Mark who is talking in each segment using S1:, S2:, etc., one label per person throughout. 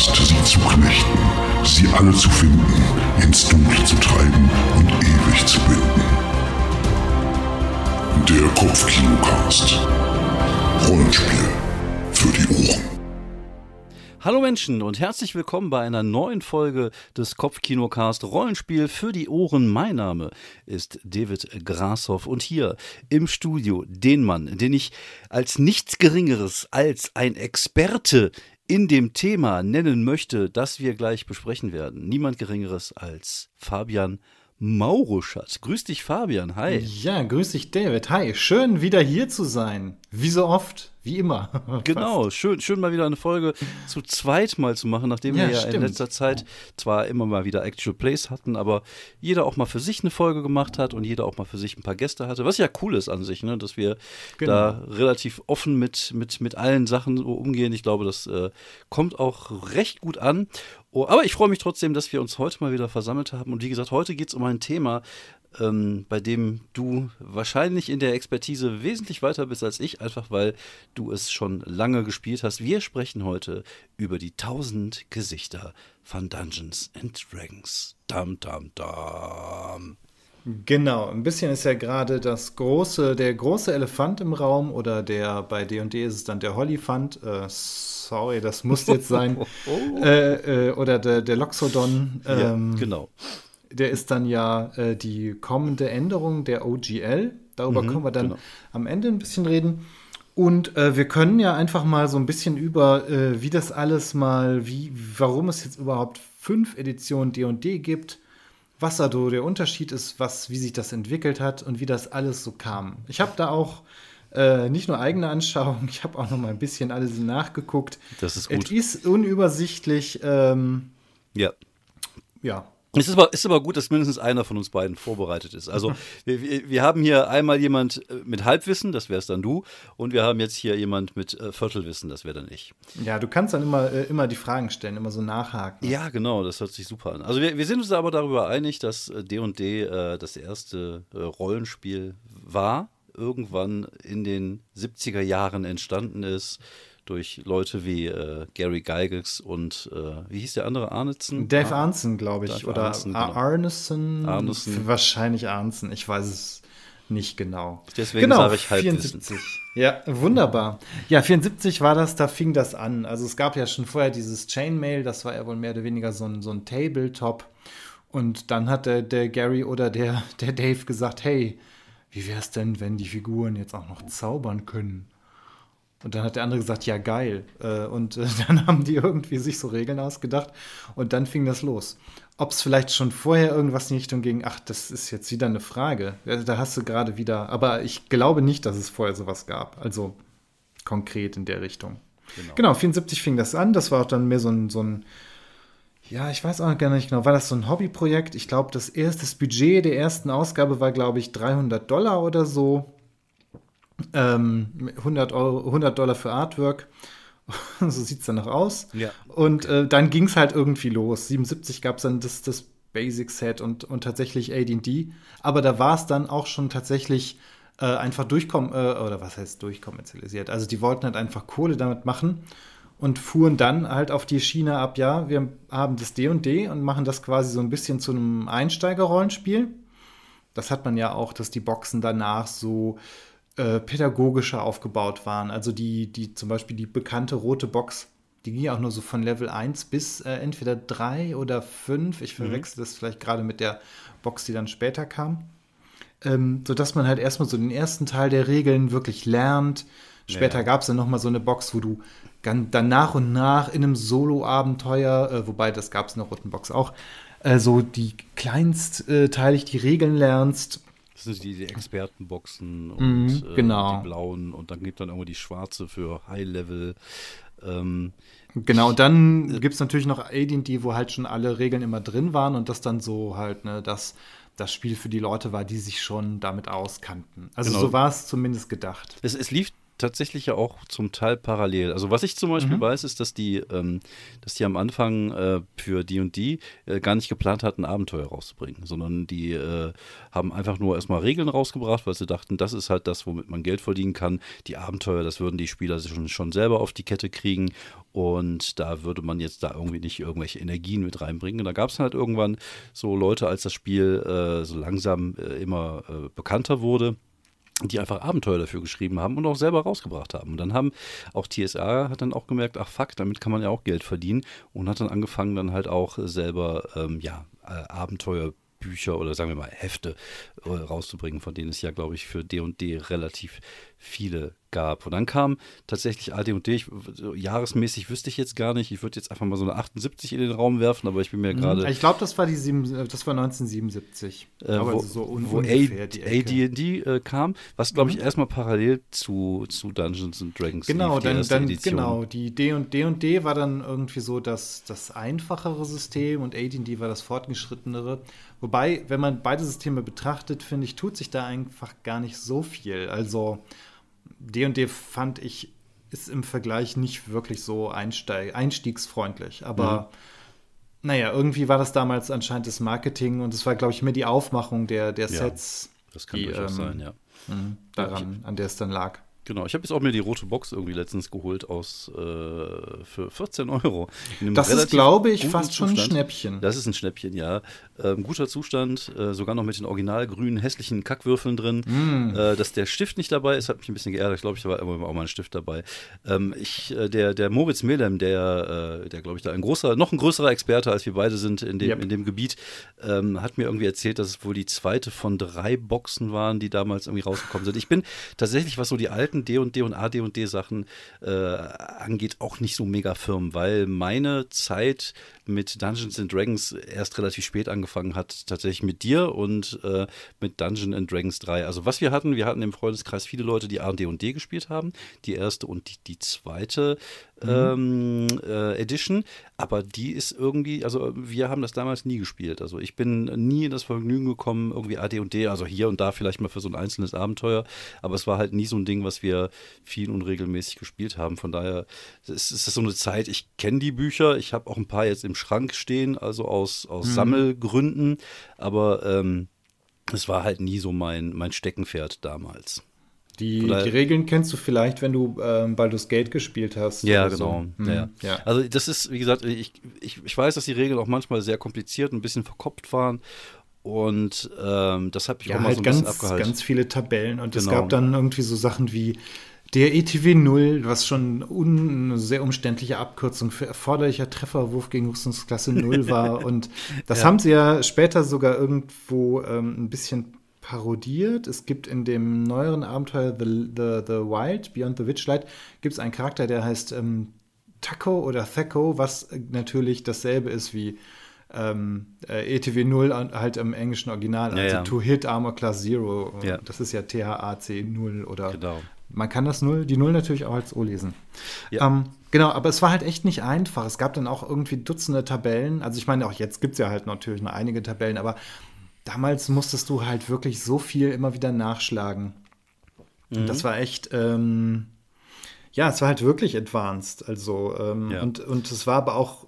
S1: Last, sie zu knechten, sie alle zu finden, ins Dunkle zu treiben und ewig zu binden. Der Kopfkinocast. Rollenspiel für die Ohren.
S2: Hallo Menschen und herzlich willkommen bei einer neuen Folge des Kopfkinocast Rollenspiel für die Ohren. Mein Name ist David Grashoff und hier im Studio den Mann, den ich als nichts Geringeres als ein Experte in dem Thema nennen möchte, das wir gleich besprechen werden. Niemand Geringeres als Fabian Mauruschat. Grüß dich, Fabian. Hi.
S3: Ja, grüß dich, David. Hi. Schön, wieder hier zu sein. Wie so oft, wie immer.
S2: genau, schön, schön mal wieder eine Folge zu zweit mal zu machen, nachdem ja, wir ja stimmt. in letzter Zeit zwar immer mal wieder Actual Plays hatten, aber jeder auch mal für sich eine Folge gemacht hat und jeder auch mal für sich ein paar Gäste hatte. Was ja cool ist an sich, ne? dass wir genau. da relativ offen mit, mit, mit allen Sachen umgehen. Ich glaube, das äh, kommt auch recht gut an. Oh, aber ich freue mich trotzdem, dass wir uns heute mal wieder versammelt haben. Und wie gesagt, heute geht es um ein Thema, ähm, bei dem du wahrscheinlich in der Expertise wesentlich weiter bist als ich, einfach weil du es schon lange gespielt hast. Wir sprechen heute über die tausend Gesichter von Dungeons and Dragons. Dam, dam, dam.
S3: Genau, ein bisschen ist ja gerade das große, der große Elefant im Raum oder der bei D&D ist es dann der Hollyfant. Äh, sorry, das muss jetzt sein. äh, äh, oder der, der Loxodon.
S2: Ähm, ja, genau.
S3: Der ist dann ja äh, die kommende Änderung der OGL. Darüber mhm, können wir dann genau. am Ende ein bisschen reden. Und äh, wir können ja einfach mal so ein bisschen über, äh, wie das alles mal, wie, warum es jetzt überhaupt fünf Editionen D&D gibt, was da so der Unterschied ist, was, wie sich das entwickelt hat und wie das alles so kam. Ich habe da auch äh, nicht nur eigene Anschauung, ich habe auch noch mal ein bisschen alles nachgeguckt.
S2: Das ist gut.
S3: Es ist unübersichtlich. Ähm,
S2: ja.
S3: Ja,
S2: es ist aber, ist aber gut, dass mindestens einer von uns beiden vorbereitet ist. Also wir, wir, haben hier einmal jemand äh, mit Halbwissen, das wär's dann du, und wir haben jetzt hier jemand mit äh, Viertelwissen, das wäre dann ich.
S3: Ja, du kannst dann immer, äh, immer die Fragen stellen, immer so nachhaken.
S2: Ja, genau, das hört sich super an. Also wir, wir sind uns aber darüber einig, dass D&D äh, das erste Rollenspiel war, irgendwann in den 70er Jahren entstanden ist durch Leute wie äh, Gary Gygax und äh, wie hieß der andere Arneson?
S3: Dave ah, Arneson, glaube ich, Dave oder Arneson, genau. Arneson,
S2: Arneson.
S3: Wahrscheinlich Arneson, ich weiß es nicht genau.
S2: Deswegen genau, sage ich halt 74.
S3: Ja, wunderbar. Ja, 74 war das, da fing das an. Also es gab ja schon vorher dieses Chainmail, das war ja wohl mehr oder weniger so ein, so ein Tabletop. Und dann hat der, der Gary oder der, der Dave gesagt, hey, wie wäre es denn, wenn die Figuren jetzt auch noch zaubern können? Und dann hat der andere gesagt, ja geil. Äh, und äh, dann haben die irgendwie sich so Regeln ausgedacht und dann fing das los. Ob es vielleicht schon vorher irgendwas in die Richtung ging, ach, das ist jetzt wieder eine Frage. Da hast du gerade wieder, aber ich glaube nicht, dass es vorher sowas gab. Also konkret in der Richtung. Genau. genau, 74 fing das an. Das war auch dann mehr so ein, so ein ja, ich weiß auch gar nicht genau, war das so ein Hobbyprojekt? Ich glaube, das erste das Budget der ersten Ausgabe war, glaube ich, 300 Dollar oder so. Ähm, 100, Euro, 100 Dollar für Artwork. so sieht es dann noch aus.
S2: Ja.
S3: Und äh, dann ging es halt irgendwie los. 77 gab es dann das, das Basic-Set und, und tatsächlich AD&D. Aber da war es dann auch schon tatsächlich äh, einfach durchkommen, äh, oder was heißt durchkommerzialisiert. Also die wollten halt einfach Kohle damit machen und fuhren dann halt auf die Schiene ab, ja, wir haben das D&D &D und machen das quasi so ein bisschen zu einem Einsteiger-Rollenspiel. Das hat man ja auch, dass die Boxen danach so äh, pädagogischer aufgebaut waren. Also die, die zum Beispiel die bekannte rote Box, die ging ja auch nur so von Level 1 bis äh, entweder 3 oder 5. Ich mhm. verwechsel mhm. das vielleicht gerade mit der Box, die dann später kam. Ähm, sodass man halt erstmal so den ersten Teil der Regeln wirklich lernt. Später ja. gab es dann nochmal so eine Box, wo du dann nach und nach in einem Solo-Abenteuer, äh, wobei das gab es in der roten Box auch, äh, so die kleinstteilig die Regeln lernst
S2: das sind die, die Expertenboxen und
S3: mhm, äh, genau.
S2: die blauen und dann gibt dann irgendwo die schwarze für High Level. Ähm,
S3: genau, und dann äh, gibt es natürlich noch AD&D, wo halt schon alle Regeln immer drin waren und das dann so halt, ne, dass das Spiel für die Leute war, die sich schon damit auskannten. Also genau. so war es zumindest gedacht.
S2: Es, es lief tatsächlich ja auch zum Teil parallel. Also was ich zum Beispiel mhm. weiß, ist, dass die, ähm, dass die am Anfang äh, für D&D äh, gar nicht geplant hatten, Abenteuer rauszubringen, sondern die äh, haben einfach nur erstmal Regeln rausgebracht, weil sie dachten, das ist halt das, womit man Geld verdienen kann. Die Abenteuer, das würden die Spieler schon, schon selber auf die Kette kriegen und da würde man jetzt da irgendwie nicht irgendwelche Energien mit reinbringen. Und da gab es halt irgendwann so Leute, als das Spiel äh, so langsam äh, immer bekannter wurde die einfach Abenteuer dafür geschrieben haben und auch selber rausgebracht haben. Und dann haben auch TSA hat dann auch gemerkt, ach fuck, damit kann man ja auch Geld verdienen und hat dann angefangen dann halt auch selber ähm, ja äh, Abenteuerbücher oder sagen wir mal Hefte äh, rauszubringen, von denen es ja glaube ich für D&D relativ viele gab. Und dann kam tatsächlich AD&D, ich, jahresmäßig wüsste ich jetzt gar nicht, ich würde jetzt einfach mal so eine 78 in den Raum werfen, aber ich bin mir mhm. gerade...
S3: Ich glaube, das war die sieben, das war 1977.
S2: Äh, aber wo, so un wo AD&D äh, kam, was glaube ich mhm. erstmal parallel zu, zu Dungeons and Dragons
S3: Genau, lief, dann, dann genau, die D&D und D war dann irgendwie so das, das einfachere System und AD&D war das fortgeschrittenere. Wobei, wenn man beide Systeme betrachtet, finde ich, tut sich da einfach gar nicht so viel. Also D&D fand ich ist im Vergleich nicht wirklich so einsteig, einstiegsfreundlich. Aber mhm. naja, irgendwie war das damals anscheinend das Marketing und es war, glaube ich, mehr die Aufmachung der, der Sets.
S2: Ja, das kann die, durchaus ähm, sein, ja.
S3: Mh, daran, an der es dann lag.
S2: Genau, ich habe jetzt auch mir die rote Box irgendwie letztens geholt aus äh, für 14 Euro.
S3: Das ist, glaube ich, fast schon ein Schnäppchen.
S2: Das ist ein Schnäppchen, ja. Ähm, guter Zustand, äh, sogar noch mit den originalgrünen, hässlichen Kackwürfeln drin. Mm. Äh, dass der Stift nicht dabei ist, hat mich ein bisschen geärgert. Ich glaube, ich war immer auch mal ein Stift dabei. Ähm, ich, äh, der, der Moritz Melem, der, äh, der glaube ich, da ein großer, noch ein größerer Experte als wir beide sind in dem, yep. in dem Gebiet, ähm, hat mir irgendwie erzählt, dass es wohl die zweite von drei Boxen waren, die damals irgendwie rausgekommen sind. Ich bin tatsächlich, was so die alten D und D und A, D und D Sachen äh, angeht, auch nicht so mega firm, weil meine Zeit mit Dungeons and Dragons erst relativ spät angefangen hat, tatsächlich mit dir und äh, mit Dungeons and Dragons 3. Also was wir hatten, wir hatten im Freundeskreis viele Leute, die A, D und D gespielt haben, die erste und die, die zweite mhm. ähm, äh, Edition, aber die ist irgendwie, also wir haben das damals nie gespielt. Also ich bin nie in das Vergnügen gekommen, irgendwie AD&D, also hier und da vielleicht mal für so ein einzelnes Abenteuer, aber es war halt nie so ein Ding, was wir viel und regelmäßig gespielt haben. Von daher ist es so eine Zeit, ich kenne die Bücher, ich habe auch ein paar jetzt im Schrank stehen, also aus, aus mhm. Sammelgründen, aber ähm, es war halt nie so mein, mein Steckenpferd damals.
S3: Die, die, Regeln kennst du vielleicht, wenn du ähm, Baldur's Gate gespielt hast.
S2: Ja, genau. So. Mhm. Ja. ja. Also das ist, wie gesagt, ich, ich, ich weiß, dass die Regeln auch manchmal sehr kompliziert und ein bisschen verkoppt waren. Und ähm, das habe ich
S3: ja,
S2: auch mal
S3: halt so ein ganz, bisschen abgehalten. ganz viele Tabellen. Und genau. es gab dann irgendwie so Sachen wie der ETW 0, was schon eine sehr umständliche Abkürzung für erforderlicher Trefferwurf gegen Rüstungsklasse 0 war. Und das ja. haben sie ja später sogar irgendwo ähm, ein bisschen parodiert. Es gibt in dem neueren Abenteuer The, The, The Wild, Beyond the Witchlight, gibt es einen Charakter, der heißt ähm, Taco oder Thaco, was natürlich dasselbe ist wie ähm, äh, ETW 0 halt im englischen Original, also ja, ja. To Hit Armor Class Zero. Ja. Das ist ja THAC 0 oder genau. man kann das 0, die 0 natürlich auch als O lesen. Ähm, genau, aber es war halt echt nicht einfach. Es gab dann auch irgendwie Dutzende Tabellen. Also ich meine, auch jetzt gibt es ja halt natürlich noch einige Tabellen, aber damals musstest du halt wirklich so viel immer wieder nachschlagen. Mhm. Das war echt, ähm, ja, es war halt wirklich advanced. Also, ähm, ja. und, und es war aber auch,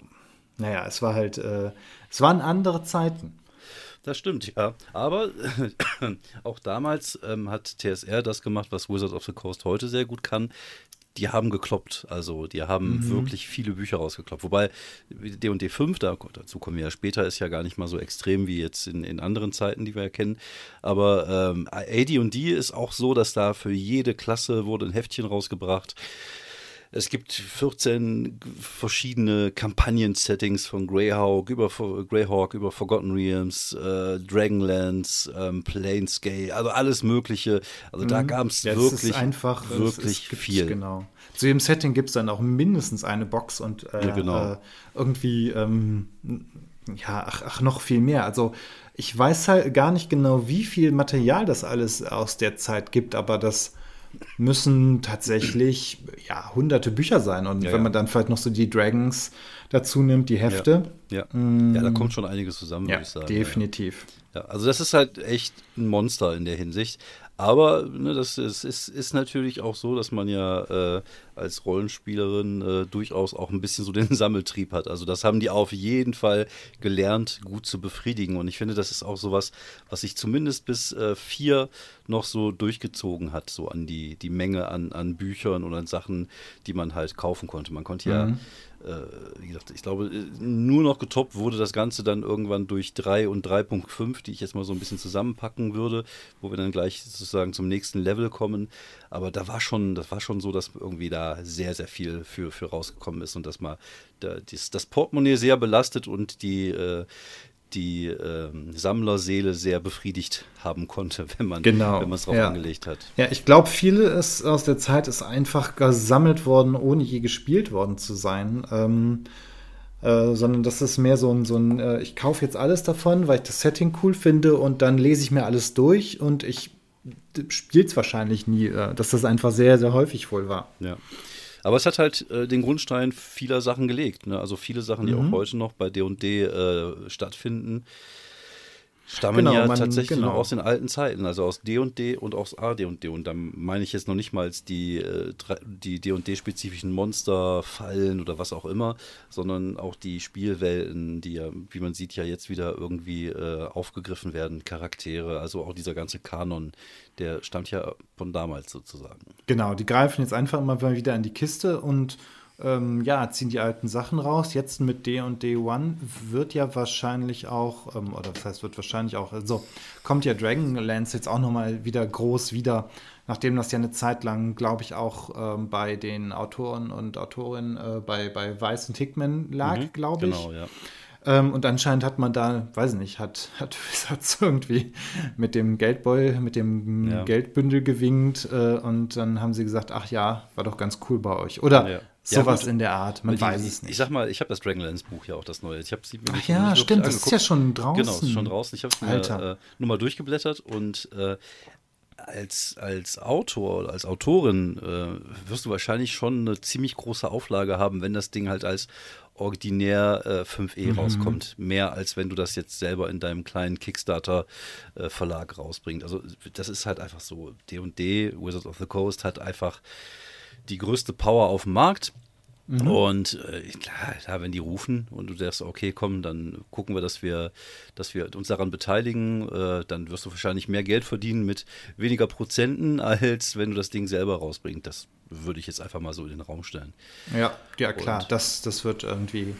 S3: naja, es war halt, äh, es waren andere Zeiten.
S2: Das stimmt, ja. Aber auch damals ähm, hat TSR das gemacht, was Wizards of the Coast heute sehr gut kann die haben gekloppt. Also die haben mhm. wirklich viele Bücher rausgekloppt. Wobei D&D 5, da, dazu kommen wir ja später, ist ja gar nicht mal so extrem wie jetzt in, in anderen Zeiten, die wir ja kennen. Aber ähm, AD&D ist auch so, dass da für jede Klasse wurde ein Heftchen rausgebracht. Es gibt 14 verschiedene Kampagnen-Settings von Greyhawk über, Greyhawk über Forgotten Realms, äh, Dragonlance, ähm, Planescape, also alles Mögliche. Also da mhm. gab es ja, wirklich,
S3: einfach,
S2: wirklich
S3: es, es
S2: viel.
S3: Genau. Zu jedem Setting gibt es dann auch mindestens eine Box und äh, ja, genau. äh, irgendwie, ähm, ja, ach, ach, noch viel mehr. Also ich weiß halt gar nicht genau, wie viel Material das alles aus der Zeit gibt, aber das müssen tatsächlich ja, hunderte Bücher sein. Und ja, wenn man dann vielleicht noch so die Dragons dazu nimmt, die Hefte.
S2: Ja. Mm, ja da kommt schon einiges zusammen,
S3: würde ich sagen. Definitiv.
S2: Ja, also das ist halt echt ein Monster in der Hinsicht. Aber ne, das ist, ist, ist, natürlich auch so, dass man ja äh, als Rollenspielerin äh, durchaus auch ein bisschen so den Sammeltrieb hat. Also das haben die auf jeden Fall gelernt, gut zu befriedigen. Und ich finde, das ist auch sowas, was sich zumindest bis äh, vier noch so durchgezogen hat, so an die, die Menge an, an Büchern und an Sachen, die man halt kaufen konnte. Man konnte ja mhm äh, wie gesagt, ich glaube, nur noch getoppt wurde das Ganze dann irgendwann durch 3 und 3.5, die ich jetzt mal so ein bisschen zusammenpacken würde, wo wir dann gleich sozusagen zum nächsten Level kommen. Aber da war schon, das war schon so, dass irgendwie da sehr, sehr viel für, für rausgekommen ist und dass man da, das, das Portemonnaie sehr belastet und die, äh, die ähm, Sammlerseele sehr befriedigt haben konnte, wenn man
S3: genau.
S2: es drauf
S3: ja.
S2: angelegt hat.
S3: Ja, ich glaube, vieles aus der Zeit ist einfach gesammelt worden, ohne je gespielt worden zu sein. Ähm, äh, sondern das ist mehr so ein, so ein äh, ich kaufe jetzt alles davon, weil ich das Setting cool finde und dann lese ich mir alles durch und ich spiele es wahrscheinlich nie, äh, dass das einfach sehr, sehr häufig wohl war.
S2: Ja. Aber es hat halt äh, den Grundstein vieler Sachen gelegt. Ne? Also viele Sachen, die mhm. auch heute noch bei D&D äh, stattfinden, stammen genau, ja man, tatsächlich genau. noch aus den alten Zeiten, also aus D&D und aus AD&D. Und da meine ich jetzt noch nicht mal die äh, die D&D-spezifischen Monster, Fallen oder was auch immer, sondern auch die Spielwelten, die ja, wie man sieht, ja jetzt wieder irgendwie äh, aufgegriffen werden, Charaktere, also auch dieser ganze Kanon, der stammt ja von damals sozusagen.
S3: Genau, die greifen jetzt einfach immer wieder in die Kiste und ähm, ja, ziehen die alten Sachen raus. Jetzt mit D und D1 wird ja wahrscheinlich auch, ähm, oder was heißt, wird wahrscheinlich auch, also kommt ja Dragonlance jetzt auch nochmal wieder groß wieder, nachdem das ja eine Zeit lang, glaube ich, auch ähm, bei den Autoren und Autorinnen äh, bei, bei Weiss und Hickman lag, mhm, glaube ich. Genau, ja. Ähm, und anscheinend hat man da, weiß ich nicht, hat, hat Wizards irgendwie mit dem Geldbeutel, mit dem ja. Geldbündel gewinkt äh, und dann haben sie gesagt, ach ja, war doch ganz cool bei euch. Oder ja. Sowas ja, in der Art, man die, weiß es nicht.
S2: Ich sag mal, ich habe das Dragonlance Buch ja auch, das neue. Ich habe
S3: sie Ach ja, stimmt, das ist ja schon draußen.
S2: Genau, ist schon draußen. Ich habe es mir äh, nur mal durchgeblättert und äh, als, als Autor oder als Autorin äh, wirst du wahrscheinlich schon eine ziemlich große Auflage haben, wenn das Ding halt als originär äh, 5e mhm. rauskommt. Mehr als wenn du das jetzt selber in deinem kleinen Kickstarter-Verlag äh, rausbringst. Also das ist halt einfach so. D&D, Wizards of the Coast, hat einfach die größte Power auf dem Markt. Mhm. Und äh, klar, wenn die rufen und du sagst, okay, komm, dann gucken wir, dass wir, dass wir uns daran beteiligen, äh, dann wirst du wahrscheinlich mehr Geld verdienen mit weniger Prozenten, als wenn du das Ding selber rausbringst. Das würde ich jetzt einfach mal so in den Raum stellen.
S3: Ja, ja klar, das, das wird irgendwie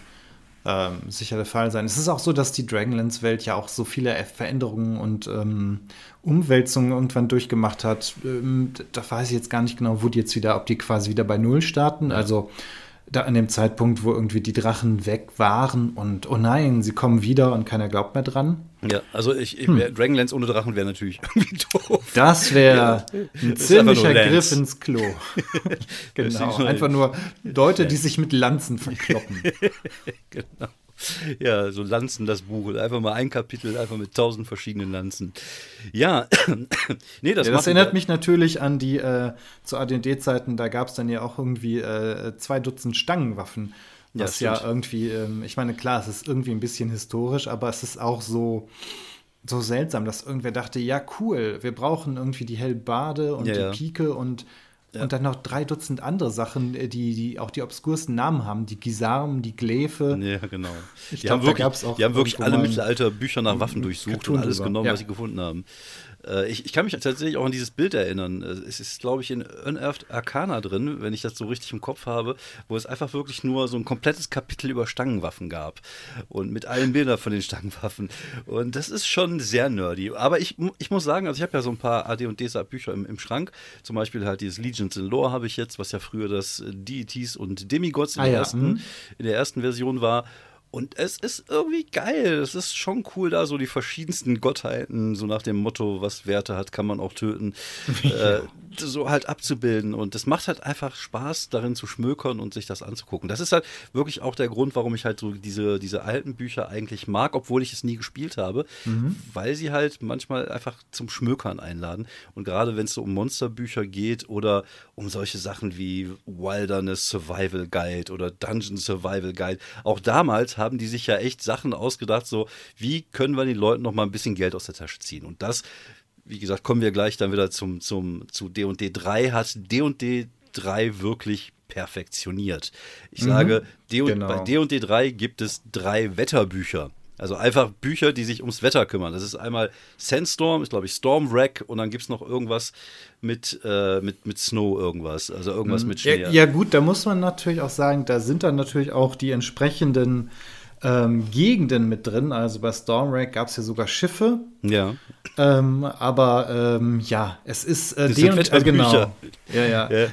S3: ähm, sicher der Fall sein. Es ist auch so, dass die Dragonlance-Welt ja auch so viele Veränderungen und ähm, Umwälzungen irgendwann durchgemacht hat. Ähm, da weiß ich jetzt gar nicht genau, wo die jetzt wieder, ob die quasi wieder bei Null starten. Also da an dem Zeitpunkt, wo irgendwie die Drachen weg waren und oh nein, sie kommen wieder und keiner glaubt mehr dran.
S2: Ja, also ich, ich hm. Dragonlance ohne Drachen wäre natürlich irgendwie doof.
S3: Das wäre ja, ein ziemlicher Griff ins Klo. genau, einfach nur Leute, die sich mit Lanzen verkloppen.
S2: genau ja, so Lanzen, das Buch. Einfach mal ein Kapitel, einfach mit tausend verschiedenen Lanzen. Ja,
S3: nee, das, ja, das erinnert mich natürlich an die äh, zu AD&D-Zeiten, da gab es dann ja auch irgendwie äh, zwei Dutzend Stangenwaffen. Was ja, ja irgendwie, ähm, ich meine, klar, es ist irgendwie ein bisschen historisch, aber es ist auch so so seltsam, dass irgendwer dachte, ja cool, wir brauchen irgendwie die Hellbade und ja, die Pike und ja. Und dann noch drei Dutzend andere Sachen, äh, die, die auch die obskursten Namen haben. Die Gisarm, die Glefe.
S2: Ja, genau. Ich die, glaub, haben wirklich, die haben wirklich alle Mittelalter-Bücher nach Waffen durchsucht und alles genommen, ja. was sie gefunden haben. Äh, ich, ich, kann mich tatsächlich auch an dieses Bild erinnern. Äh, es ist, glaube ich, in Unearthed Arcana drin, wenn ich das so richtig im Kopf habe, wo es einfach wirklich nur so ein komplettes Kapitel über Stangenwaffen gab. Und mit allen Bildern von den Stangenwaffen. Und das ist schon sehr nerdy. Aber ich, ich muss sagen, also ich habe ja so ein paar AD und DSA Bücher im, im Schrank. Zum Beispiel halt dieses Legions in Lore habe ich jetzt, was ja früher das Deities und Demigods in, ah, der, ja. ersten, mhm. in der ersten Version war. Und es ist irgendwie geil. Es ist schon cool, da so die verschiedensten Gottheiten, so nach dem Motto, was Werte hat, kann man auch töten, ja. äh, so halt abzubilden. Und es macht halt einfach Spaß, darin zu schmökern und sich das anzugucken. Das ist halt wirklich auch der Grund, warum ich halt so diese, diese alten Bücher eigentlich mag, obwohl ich es nie gespielt habe, mhm. weil sie halt manchmal einfach zum Schmökern einladen. Und gerade wenn es so um Monsterbücher geht oder um solche Sachen wie Wilderness Survival Guide oder Dungeon Survival Guide, auch damals haben die sich ja echt Sachen ausgedacht, so wie können wir den Leuten noch mal ein bisschen Geld aus der Tasche ziehen. Und das wie gesagt, kommen wir gleich dann wieder zum, zum, zu D&D 3, hat D&D 3 wirklich perfektioniert. Ich mhm, sage, D genau. bei D&D 3 gibt es drei Wetterbücher. Also einfach Bücher, die sich ums Wetter kümmern. Das ist einmal Sandstorm, ist glaube ich Storm Wreck und dann gibt es noch irgendwas mit, äh, mit, mit Snow irgendwas. Also irgendwas mhm. mit Schnee.
S3: Ja, ja, gut, da muss man natürlich auch sagen, da sind dann natürlich auch die entsprechenden ähm, Gegenden mit drin. Also bei Stormwreck gab es ja sogar Schiffe.
S2: Ja.
S3: Ähm, aber ähm, ja, es ist äh, D und, äh, genau. Ja, ja, ja.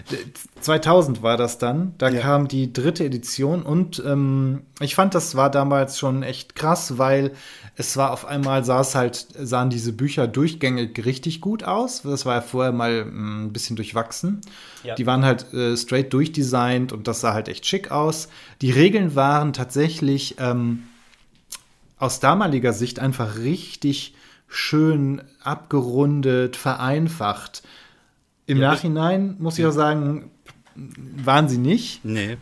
S3: 2000 war das dann. Da ja. kam die dritte Edition und ähm, ich fand, das war damals schon echt krass, weil es war auf einmal sah es halt sahen diese Bücher durchgängig richtig gut aus. Das war ja vorher mal mm, ein bisschen durchwachsen. Ja. Die waren halt äh, straight durchdesignt und das sah halt echt schick aus. Die Regeln waren tatsächlich ähm, aus damaliger Sicht einfach richtig schön abgerundet, vereinfacht. Im ja, Nachhinein muss ich auch sagen, waren sie nicht.
S2: Nee.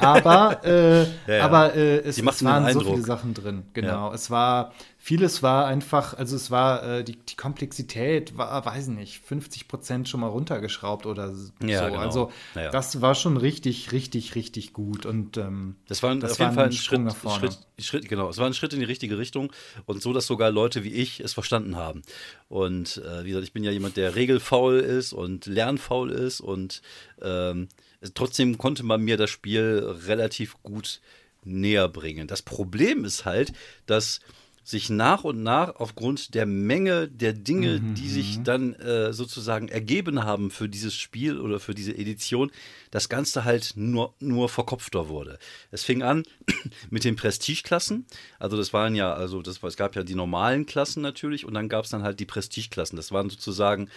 S3: Aber, äh, ja, ja. aber äh, es, es waren so viele Sachen drin. Genau. Es war vieles war einfach, also es war, äh, die, die Komplexität war, weiß nicht, 50 Prozent schon mal runtergeschraubt oder so. Ja, genau. Also ja. das war schon richtig, richtig, richtig gut. Und ähm,
S2: das war das auf jeden Fall ein Schritt, nach vorne. Schritt, Schritt, genau, es war ein Schritt in die richtige Richtung und so, dass sogar Leute wie ich es verstanden haben. Und äh, wie gesagt, ich bin ja jemand, der regelfaul ist und lernfaul ist und ähm, trotzdem konnte man mir das Spiel relativ gut näher bringen. Das Problem ist halt, dass sich nach und nach aufgrund der Menge der Dinge, mhm. die sich mhm. dann äh, sozusagen ergeben haben für dieses Spiel oder für diese Edition, das Ganze halt nur, nur verkopfter wurde. Es fing an mit den Prestigeklassen. Also das waren ja, also das, es gab ja die normalen Klassen natürlich und dann gab es dann halt die Prestigeklassen. Das waren sozusagen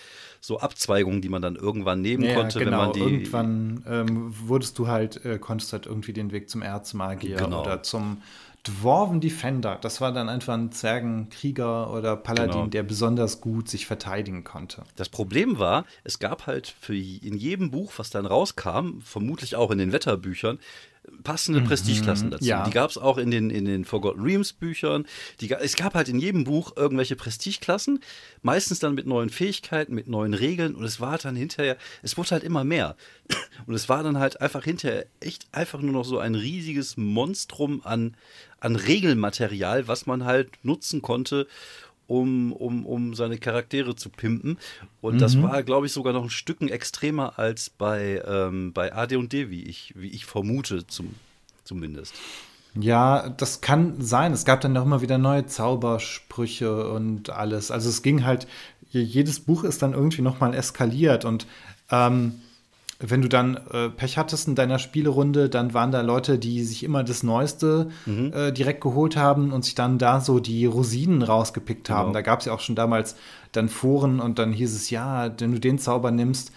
S2: so Abzweigungen, die man dann irgendwann nehmen ja, konnte,
S3: genau.
S2: wenn man die.
S3: Irgendwann ähm, wurdest du halt, äh, konntest halt irgendwie den Weg zum Erzmagier genau. oder zum Dwarven Defender. Das war dann einfach ein Zwergenkrieger oder Paladin, genau. der besonders gut sich verteidigen konnte.
S2: Das Problem war, es gab halt für in jedem Buch, was dann rauskam, vermutlich auch in den Wetterbüchern, passende mhm, Prestigeklassen dazu. Ja. Die gab es auch in den, in den Forgotten Realms Büchern. Die, es gab halt in jedem Buch irgendwelche Prestigeklassen, meistens dann mit neuen Fähigkeiten, mit neuen Regeln und es war dann hinterher, es wurde halt immer mehr. Und es war dann halt einfach hinterher echt einfach nur noch so ein riesiges Monstrum an, an Regelmaterial, was man halt nutzen konnte, um, um, um seine Charaktere zu pimpen. Und mhm. das war, glaube ich, sogar noch ein Stücken extremer als bei, ähm, bei AD&D, wie ich, wie ich vermute, zum, zumindest.
S3: Ja, das kann sein. Es gab dann noch immer wieder neue Zaubersprüche und alles. Also es ging halt, jedes Buch ist dann irgendwie noch mal eskaliert und ähm, wenn du dann äh, Pech hattest in deiner Spielerunde, dann waren da Leute, die sich immer das Neueste mhm. äh, direkt geholt haben und sich dann da so die Rosinen rausgepickt haben. Genau. Da gab es ja auch schon damals dann Foren und dann hieß es, ja, wenn du den Zauber nimmst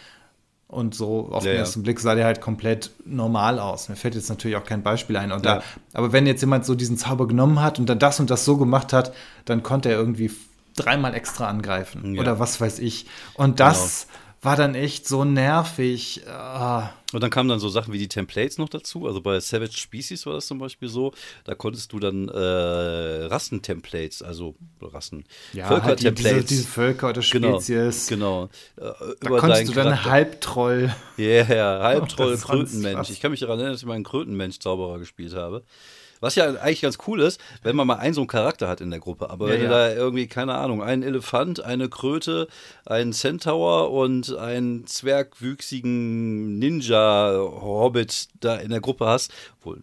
S3: und so auf ja, den ersten ja. Blick sah der halt komplett normal aus. Mir fällt jetzt natürlich auch kein Beispiel ein. Und ja. da, aber wenn jetzt jemand so diesen Zauber genommen hat und dann das und das so gemacht hat, dann konnte er irgendwie dreimal extra angreifen oder was weiß ich. Und das genau war dann echt so nervig. Ah.
S2: Und dann kamen dann so Sachen wie die Templates noch dazu. Also bei Savage Species war das zum Beispiel so. Da konntest du dann äh, Rassentemplates, also Rassen,
S3: ja, Völkertemplates. Halt die, diese, diese, Völker oder
S2: genau,
S3: Spezies.
S2: Genau.
S3: genau. Äh, da konntest du dann Halbtroll.
S2: Ja, yeah, ja, Halbtroll, Krötenmensch. Ich kann mich daran erinnern, dass ich mal einen Krötenmensch-Zauberer gespielt habe. Was ja eigentlich ganz cool ist, wenn man mal einen so einen Charakter hat in der Gruppe. Aber ja, wenn ja. du da irgendwie, keine Ahnung, einen Elefant, eine Kröte, einen Centaur und einen zwergwüchsigen Ninja-Hobbit da in der Gruppe hast, obwohl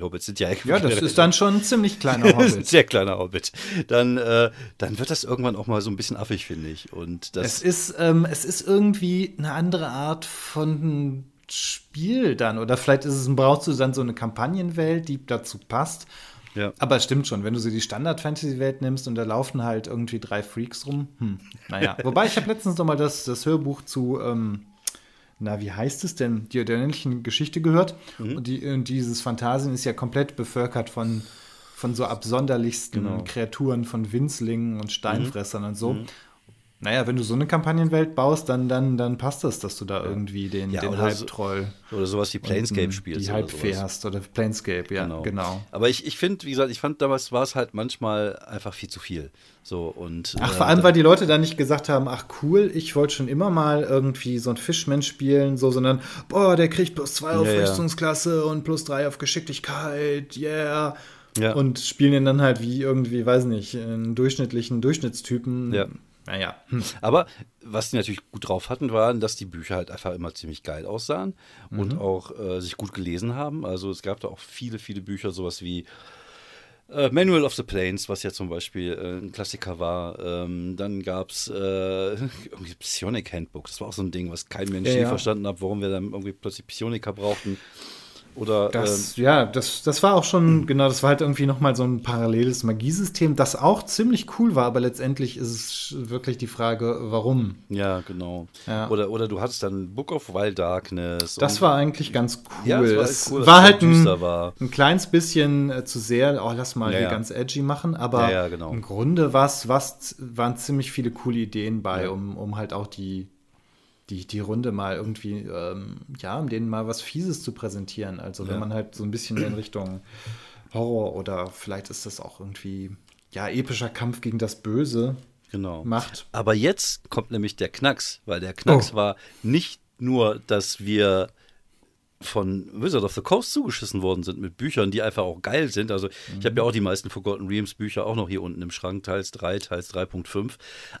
S2: Hobbits sind ja
S3: eigentlich. Ja, das ist dann schon ein ziemlich kleiner Hobbit.
S2: sehr kleiner Hobbit. Dann, äh, dann wird das irgendwann auch mal so ein bisschen affig, finde ich. Und das
S3: es, ist, ähm, es ist irgendwie eine andere Art von Spiel dann. Oder vielleicht ist es, brauchst du dann so eine Kampagnenwelt, die dazu passt. Ja. Aber es stimmt schon, wenn du so die Standard-Fantasy-Welt nimmst und da laufen halt irgendwie drei Freaks rum. Hm, naja. Wobei ich habe letztens noch mal das, das Hörbuch zu, ähm, na, wie heißt es denn? Die der unendlichen Geschichte gehört. Mhm. Und, die, und dieses Phantasien ist ja komplett bevölkert von, von so absonderlichsten genau. Kreaturen, von Winzlingen und Steinfressern mhm. und so. Mhm. Naja, wenn du so eine Kampagnenwelt baust, dann, dann, dann passt das, dass du da irgendwie den,
S2: ja,
S3: den
S2: Hype-Troll. So, oder sowas wie Planescape spielst.
S3: Die Hype-Fee hast oder Planescape, ja, genau. genau.
S2: Aber ich, ich finde, wie gesagt, ich fand damals war es halt manchmal einfach viel zu viel. So, und,
S3: ach, äh, vor allem, weil die Leute dann nicht gesagt haben, ach cool, ich wollte schon immer mal irgendwie so ein Fischmensch spielen, so, sondern, boah, der kriegt plus zwei auf ja, Rüstungsklasse und plus drei auf Geschicklichkeit, yeah. Ja. Und spielen ihn dann halt wie irgendwie, weiß nicht, einen durchschnittlichen Durchschnittstypen.
S2: Ja.
S3: Naja.
S2: Hm. Aber was die natürlich gut drauf hatten, waren, dass die Bücher halt einfach immer ziemlich geil aussahen mhm. und auch äh, sich gut gelesen haben. Also es gab da auch viele, viele Bücher, sowas wie äh, Manual of the Plains, was ja zum Beispiel äh, ein Klassiker war. Ähm, dann gab es äh, Psionic Handbook. Das war auch so ein Ding, was kein Mensch ja, je ja. verstanden hat, warum wir dann irgendwie plötzlich Psioniker brauchten. Oder,
S3: das, ähm, ja, das, das war auch schon, genau, das war halt irgendwie nochmal so ein paralleles Magiesystem, das auch ziemlich cool war, aber letztendlich ist es wirklich die Frage, warum.
S2: Ja, genau. Ja. Oder, oder du hattest dann Book of Wild Darkness.
S3: Das war eigentlich ganz cool. Ja, war es cool, war halt ein, war. ein kleines bisschen äh, zu sehr, oh, lass mal ja, hier ganz edgy machen, aber genau. im Grunde was, was waren ziemlich viele coole Ideen bei, um, um halt auch die die, die Runde mal irgendwie, ähm, ja, um denen mal was Fieses zu präsentieren. Also wenn ja. man halt so ein bisschen in Richtung Horror oder vielleicht ist das auch irgendwie, ja, epischer Kampf gegen das Böse
S2: genau.
S3: macht.
S2: Aber jetzt kommt nämlich der Knacks, weil der Knacks oh. war nicht nur, dass wir von Wizard of the Coast zugeschissen worden sind mit Büchern, die einfach auch geil sind. Also mhm. ich habe ja auch die meisten Forgotten Realms Bücher auch noch hier unten im Schrank, teils 3, teils 3.5.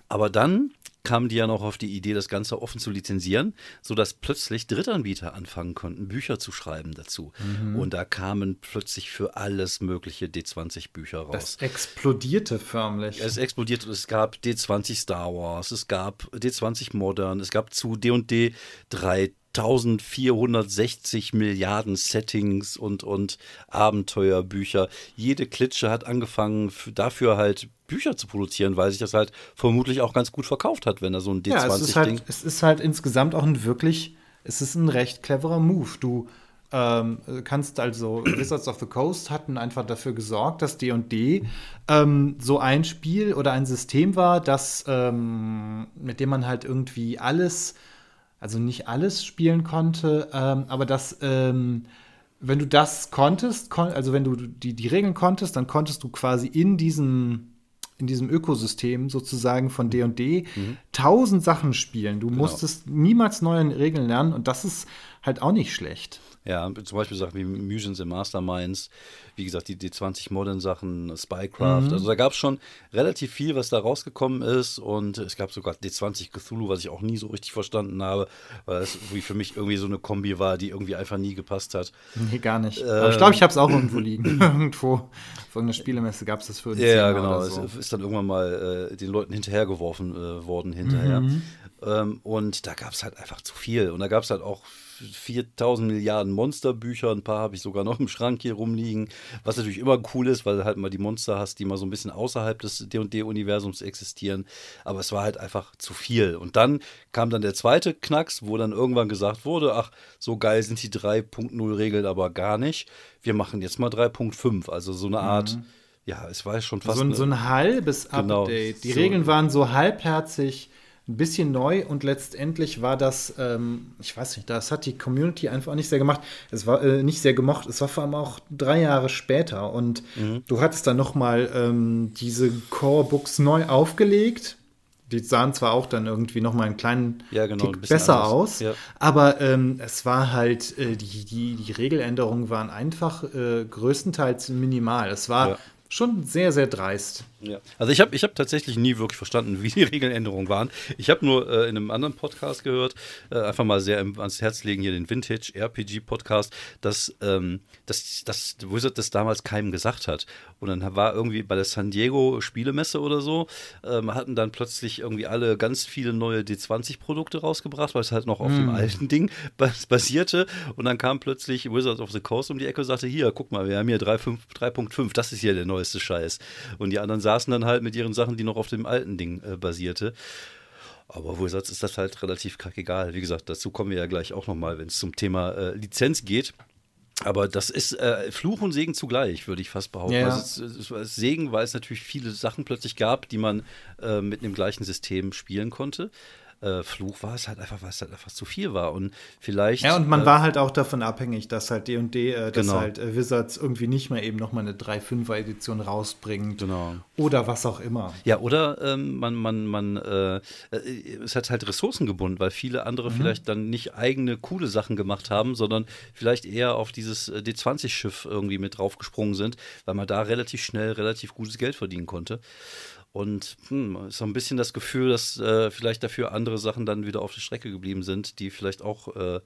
S2: Aber dann kamen die ja noch auf die Idee, das Ganze offen zu lizenzieren, sodass plötzlich Drittanbieter anfangen konnten, Bücher zu schreiben dazu. Mhm. Und da kamen plötzlich für alles mögliche D20-Bücher raus.
S3: Das explodierte förmlich.
S2: Es explodierte. Es gab D20 Star Wars, es gab D20 Modern, es gab zu D&D 3 1460 Milliarden Settings und, und Abenteuerbücher. Jede Klitsche hat angefangen, dafür halt Bücher zu produzieren, weil sich das halt vermutlich auch ganz gut verkauft hat, wenn da so ein D20-Ding. Ja,
S3: es ist, halt, es ist halt insgesamt auch ein wirklich, es ist ein recht cleverer Move. Du ähm, kannst also, Wizards of the Coast hatten einfach dafür gesorgt, dass D&D ähm, so ein Spiel oder ein System war, das, ähm, mit dem man halt irgendwie alles also nicht alles spielen konnte, ähm, aber das, ähm, wenn du das konntest, kon also wenn du die, die Regeln konntest, dann konntest du quasi in diesem in diesem Ökosystem sozusagen von D&D mhm. tausend Sachen spielen. Du genau. musstest niemals neue Regeln lernen und das ist halt auch nicht schlecht.
S2: Ja, zum Beispiel Sachen wie Musions and Masterminds, wie gesagt, die D20 Modern Sachen, Spycraft. Mhm. Also da gab es schon relativ viel, was da rausgekommen ist. Und es gab sogar D20 Cthulhu, was ich auch nie so richtig verstanden habe, weil es für mich irgendwie so eine Kombi war, die irgendwie einfach nie gepasst hat.
S3: Nee, gar nicht. Ähm, Aber ich glaube, ich habe es auch irgendwo liegen. irgendwo auf irgendeiner Spielemesse gab es das für
S2: uns. Ja, genau. So. Es ist dann irgendwann mal äh, den Leuten hinterhergeworfen äh, worden hinterher. Mhm. Ähm, und da gab es halt einfach zu viel. Und da gab es halt auch 4000 Milliarden Monsterbücher, ein paar habe ich sogar noch im Schrank hier rumliegen, was natürlich immer cool ist, weil du halt mal die Monster hast, die mal so ein bisschen außerhalb des D&D-Universums existieren, aber es war halt einfach zu viel. Und dann kam dann der zweite Knacks, wo dann irgendwann gesagt wurde, ach, so geil sind die 3.0-Regeln aber gar nicht, wir machen jetzt mal 3.5, also so eine Art... Mhm. Ja, es war schon fast.
S3: So ein, so ein halbes genau, Update. Die so Regeln waren so halbherzig ein bisschen neu und letztendlich war das, ähm, ich weiß nicht, das hat die Community einfach nicht sehr gemacht. Es war äh, nicht sehr gemocht. Es war vor allem auch drei Jahre später und mhm. du hattest dann noch mal ähm, diese Core-Books neu aufgelegt. Die sahen zwar auch dann irgendwie noch mal einen kleinen
S2: ja, genau,
S3: Tick ein besser anders. aus, ja. aber ähm, es war halt, äh, die, die, die Regeländerungen waren einfach äh, größtenteils minimal. Es war ja schon sehr, sehr dreist.
S2: Ja. Also ich habe ich hab tatsächlich nie wirklich verstanden, wie die Regeländerungen waren. Ich habe nur äh, in einem anderen Podcast gehört, äh, einfach mal sehr ans Herz legen, hier den Vintage RPG Podcast, dass, ähm, dass, dass Wizard das damals keinem gesagt hat. Und dann war irgendwie bei der San Diego Spielemesse oder so, ähm, hatten dann plötzlich irgendwie alle ganz viele neue D20-Produkte rausgebracht, weil es halt noch auf mm. dem alten Ding basierte. Und dann kam plötzlich Wizards of the Coast um die Ecke und sagte, hier, guck mal, wir haben hier 3.5, das ist hier der neueste Scheiß. Und die anderen saßen dann halt mit ihren Sachen, die noch auf dem alten Ding äh, basierte. Aber Wizards ist das halt relativ kackegal. Wie gesagt, dazu kommen wir ja gleich auch nochmal, wenn es zum Thema äh, Lizenz geht. Aber das ist äh, Fluch und Segen zugleich, würde ich fast behaupten. Ja. Also es, es, Segen, weil es natürlich viele Sachen plötzlich gab, die man äh, mit dem gleichen System spielen konnte äh, Fluch war es halt einfach, weil es halt einfach zu viel war. Und vielleicht.
S3: Ja, und man äh, war halt auch davon abhängig, dass halt D&D, äh, dass genau. halt äh, Wizards irgendwie nicht mehr eben nochmal eine 3-5er-Edition rausbringt. Genau. Oder was auch immer.
S2: Ja, oder ähm, man, man, man, äh, äh, es hat halt Ressourcen gebunden, weil viele andere mhm. vielleicht dann nicht eigene coole Sachen gemacht haben, sondern vielleicht eher auf dieses äh, D20-Schiff irgendwie mit draufgesprungen sind, weil man da relativ schnell relativ gutes Geld verdienen konnte. Und hm, ist so ein bisschen das Gefühl, dass äh, vielleicht dafür andere Sachen dann wieder auf der Strecke geblieben sind, die vielleicht auch, äh,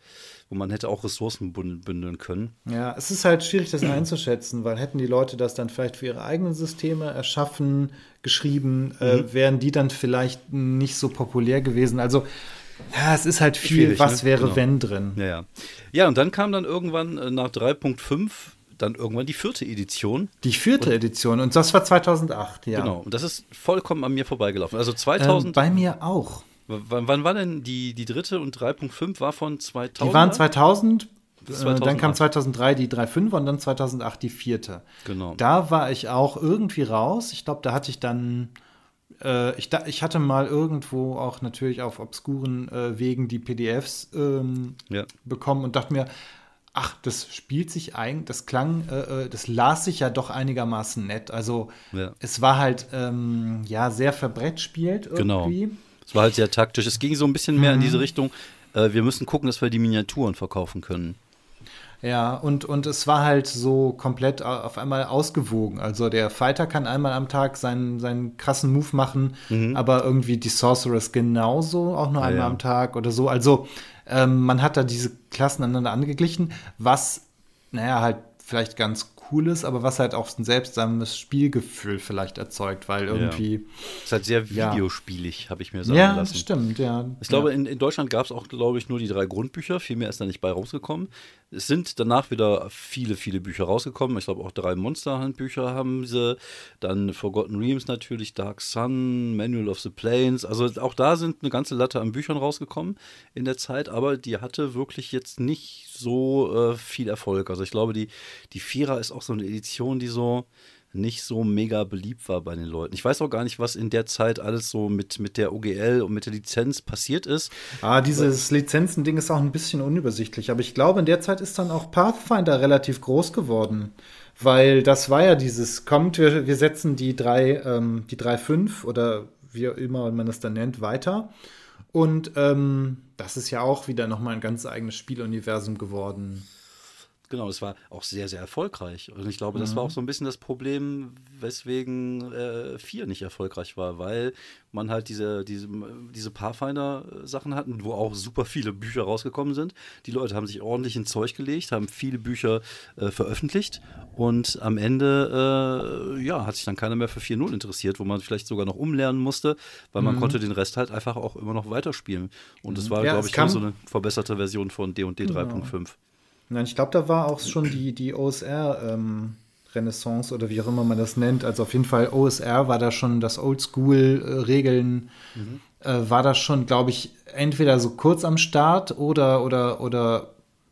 S2: wo man hätte auch Ressourcen bündeln können.
S3: Ja, es ist halt schwierig, das einzuschätzen, weil hätten die Leute das dann vielleicht für ihre eigenen Systeme erschaffen, geschrieben, äh, mhm. äh, wären die dann vielleicht nicht so populär gewesen. Also ja, es ist halt viel, was ne? wäre genau. wenn drin.
S2: Ja, ja. ja, und dann kam dann irgendwann äh, nach 3.5 dann irgendwann die vierte Edition.
S3: Die vierte und, Edition und das war 2008, ja.
S2: Genau, und das ist vollkommen an mir vorbeigelaufen. Also 2000. Ähm,
S3: bei mir auch.
S2: Wann, wann, war denn die, die dritte und 3.5 war von 2000?
S3: Die waren 2000, äh, dann kam 2003 die 3.5 und dann 2008 die vierte.
S2: Genau.
S3: Da war ich auch irgendwie raus. Ich glaube, da hatte ich dann äh, ich, da, ich hatte mal irgendwo auch natürlich auf obskuren äh, Wegen die PDFs ähm, ja. bekommen und dachte mir, ach, das spielt sich eigentlich, das klang, äh, äh, das las sich ja doch einigermaßen nett. Also ja. es war halt ähm, ja sehr verbrettspielt
S2: genau. irgendwie. Genau. Es war halt sehr taktisch. Es ging so ein bisschen mehr mhm. in diese Richtung. Äh, wir müssen gucken, dass wir die Miniaturen verkaufen können.
S3: Ja, und, und es war halt so komplett auf einmal ausgewogen. Also der Fighter kann einmal am Tag seinen, seinen krassen Move machen, mhm. aber irgendwie die Sorceress genauso, auch nur einmal ja. am Tag oder so. Also ähm, man hat da diese Klassen aneinander angeglichen, was, naja, halt vielleicht ganz cool ist, aber was halt auch ein seltsames Spielgefühl vielleicht erzeugt, weil irgendwie. Ja.
S2: Ist halt sehr videospielig, ja. habe ich mir sagen
S3: ja,
S2: lassen.
S3: Ja, stimmt, ja.
S2: Ich glaube, in, in Deutschland gab es auch, glaube ich, nur die drei Grundbücher. Viel mehr ist da nicht bei rausgekommen. Es sind danach wieder viele, viele Bücher rausgekommen. Ich glaube, auch drei Monster-Handbücher haben sie. Dann Forgotten Realms natürlich, Dark Sun, Manual of the Plains. Also auch da sind eine ganze Latte an Büchern rausgekommen in der Zeit, aber die hatte wirklich jetzt nicht so äh, viel Erfolg. Also ich glaube, die, die Vierer ist auch so eine Edition, die so nicht so mega beliebt war bei den Leuten. Ich weiß auch gar nicht, was in der Zeit alles so mit, mit der OGL und mit der Lizenz passiert ist.
S3: Ah, dieses Lizenzending ist auch ein bisschen unübersichtlich, aber ich glaube, in der Zeit ist dann auch Pathfinder relativ groß geworden. Weil das war ja dieses, kommt, wir, wir setzen die drei, ähm, die drei fünf oder wie immer man es dann nennt, weiter. Und ähm, das ist ja auch wieder nochmal ein ganz eigenes Spieluniversum geworden.
S2: Genau, das war auch sehr, sehr erfolgreich. Und ich glaube, das war auch mhm. so ein bisschen das Problem, weswegen äh, 4 nicht erfolgreich war, weil man halt diese, diese, diese Pathfinder-Sachen hatten, wo auch super viele Bücher rausgekommen sind. Die Leute haben sich ordentlich ins Zeug gelegt, haben viele Bücher äh, veröffentlicht und am Ende äh, ja, hat sich dann keiner mehr für 4.0 interessiert, wo man vielleicht sogar noch umlernen musste, weil man mhm. konnte den Rest halt einfach auch immer noch weiterspielen. Und das mhm. war, ja, glaube ich, auch so eine verbesserte Version von D&D genau. 3.5.
S3: Nein, ich glaube, da war auch schon die, die OSR ähm, oder wie auch immer man das nennt. Also auf jeden Fall OSR war da schon das Oldschool-Regeln, mhm. äh, war da schon, glaube ich, entweder so kurz am Start oder, oder, oder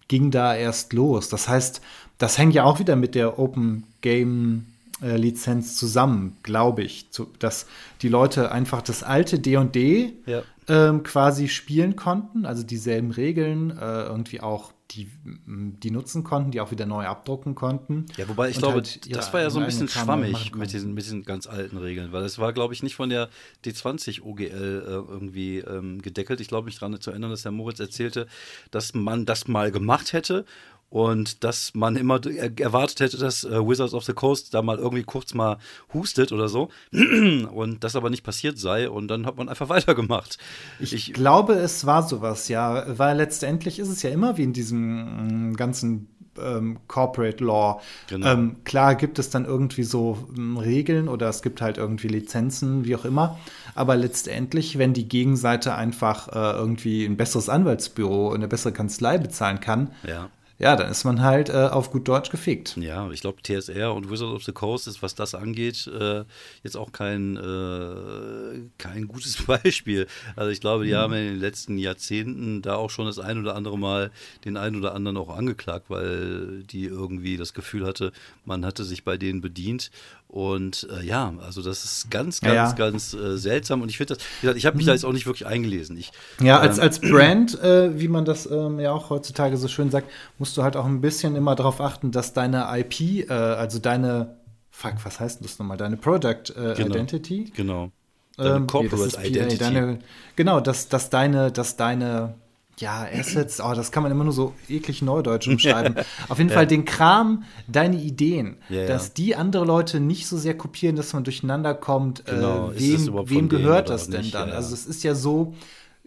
S3: ging da erst los. Das heißt, das hängt ja auch wieder mit der Open Game äh, Lizenz zusammen, glaube ich, zu, dass die Leute einfach das alte D&D ja. ähm, quasi spielen konnten, also dieselben Regeln, äh, irgendwie auch die, die nutzen konnten, die auch wieder neu abdrucken konnten.
S2: Ja, wobei ich glaube, halt das war ja so ein bisschen schwammig mit diesen, mit diesen ganz alten Regeln, weil es war, glaube ich, nicht von der D20 OGL äh, irgendwie ähm, gedeckelt. Ich glaube, mich daran zu erinnern, dass der Moritz erzählte, dass man das mal gemacht hätte und dass man immer erwartet hätte, dass äh, Wizards of the Coast da mal irgendwie kurz mal hustet oder so und das aber nicht passiert sei und dann hat man einfach weitergemacht.
S3: Ich, ich glaube, es war sowas, ja, weil letztendlich ist es ja immer wie in diesem mm, ganzen ähm, Corporate Law. Genau. Ähm, klar gibt es dann irgendwie so ähm, Regeln oder es gibt halt irgendwie Lizenzen, wie auch immer. Aber letztendlich, wenn die Gegenseite einfach äh, irgendwie ein besseres Anwaltsbüro, eine bessere Kanzlei bezahlen kann,
S2: ja
S3: ja, dann ist man halt äh, auf gut Deutsch gefickt.
S2: Ja, ich glaube, TSR und Wizards of the Coast ist, was das angeht, äh, jetzt auch kein, äh, kein gutes Beispiel. Also ich glaube, die mhm. haben in den letzten Jahrzehnten da auch schon das ein oder andere Mal den einen oder anderen auch angeklagt, weil die irgendwie das Gefühl hatte, man hatte sich bei denen bedient. Und äh, ja, also das ist ganz, ganz, ja. ganz äh, seltsam. Und ich finde das, wie gesagt, ich habe mich mhm. da jetzt auch nicht wirklich eingelesen. Ich,
S3: ja, als, ähm, als Brand, äh, wie man das ähm, ja auch heutzutage so schön sagt, musst du halt auch ein bisschen immer darauf achten, dass deine IP, äh, also deine Fuck, was heißt denn das nochmal? Deine Product äh, genau. Identity?
S2: Genau.
S3: Deine ähm, Corporate nee, Identity. Deine, genau, dass, dass deine, dass deine ja, Assets, oh, das kann man immer nur so eklig neudeutsch umschreiben. Auf jeden ja. Fall den Kram, deine Ideen, ja, dass die andere Leute nicht so sehr kopieren, dass man durcheinander kommt. Äh, genau. Äh, wem, wem gehört das denn nicht? dann? Also es ist ja so,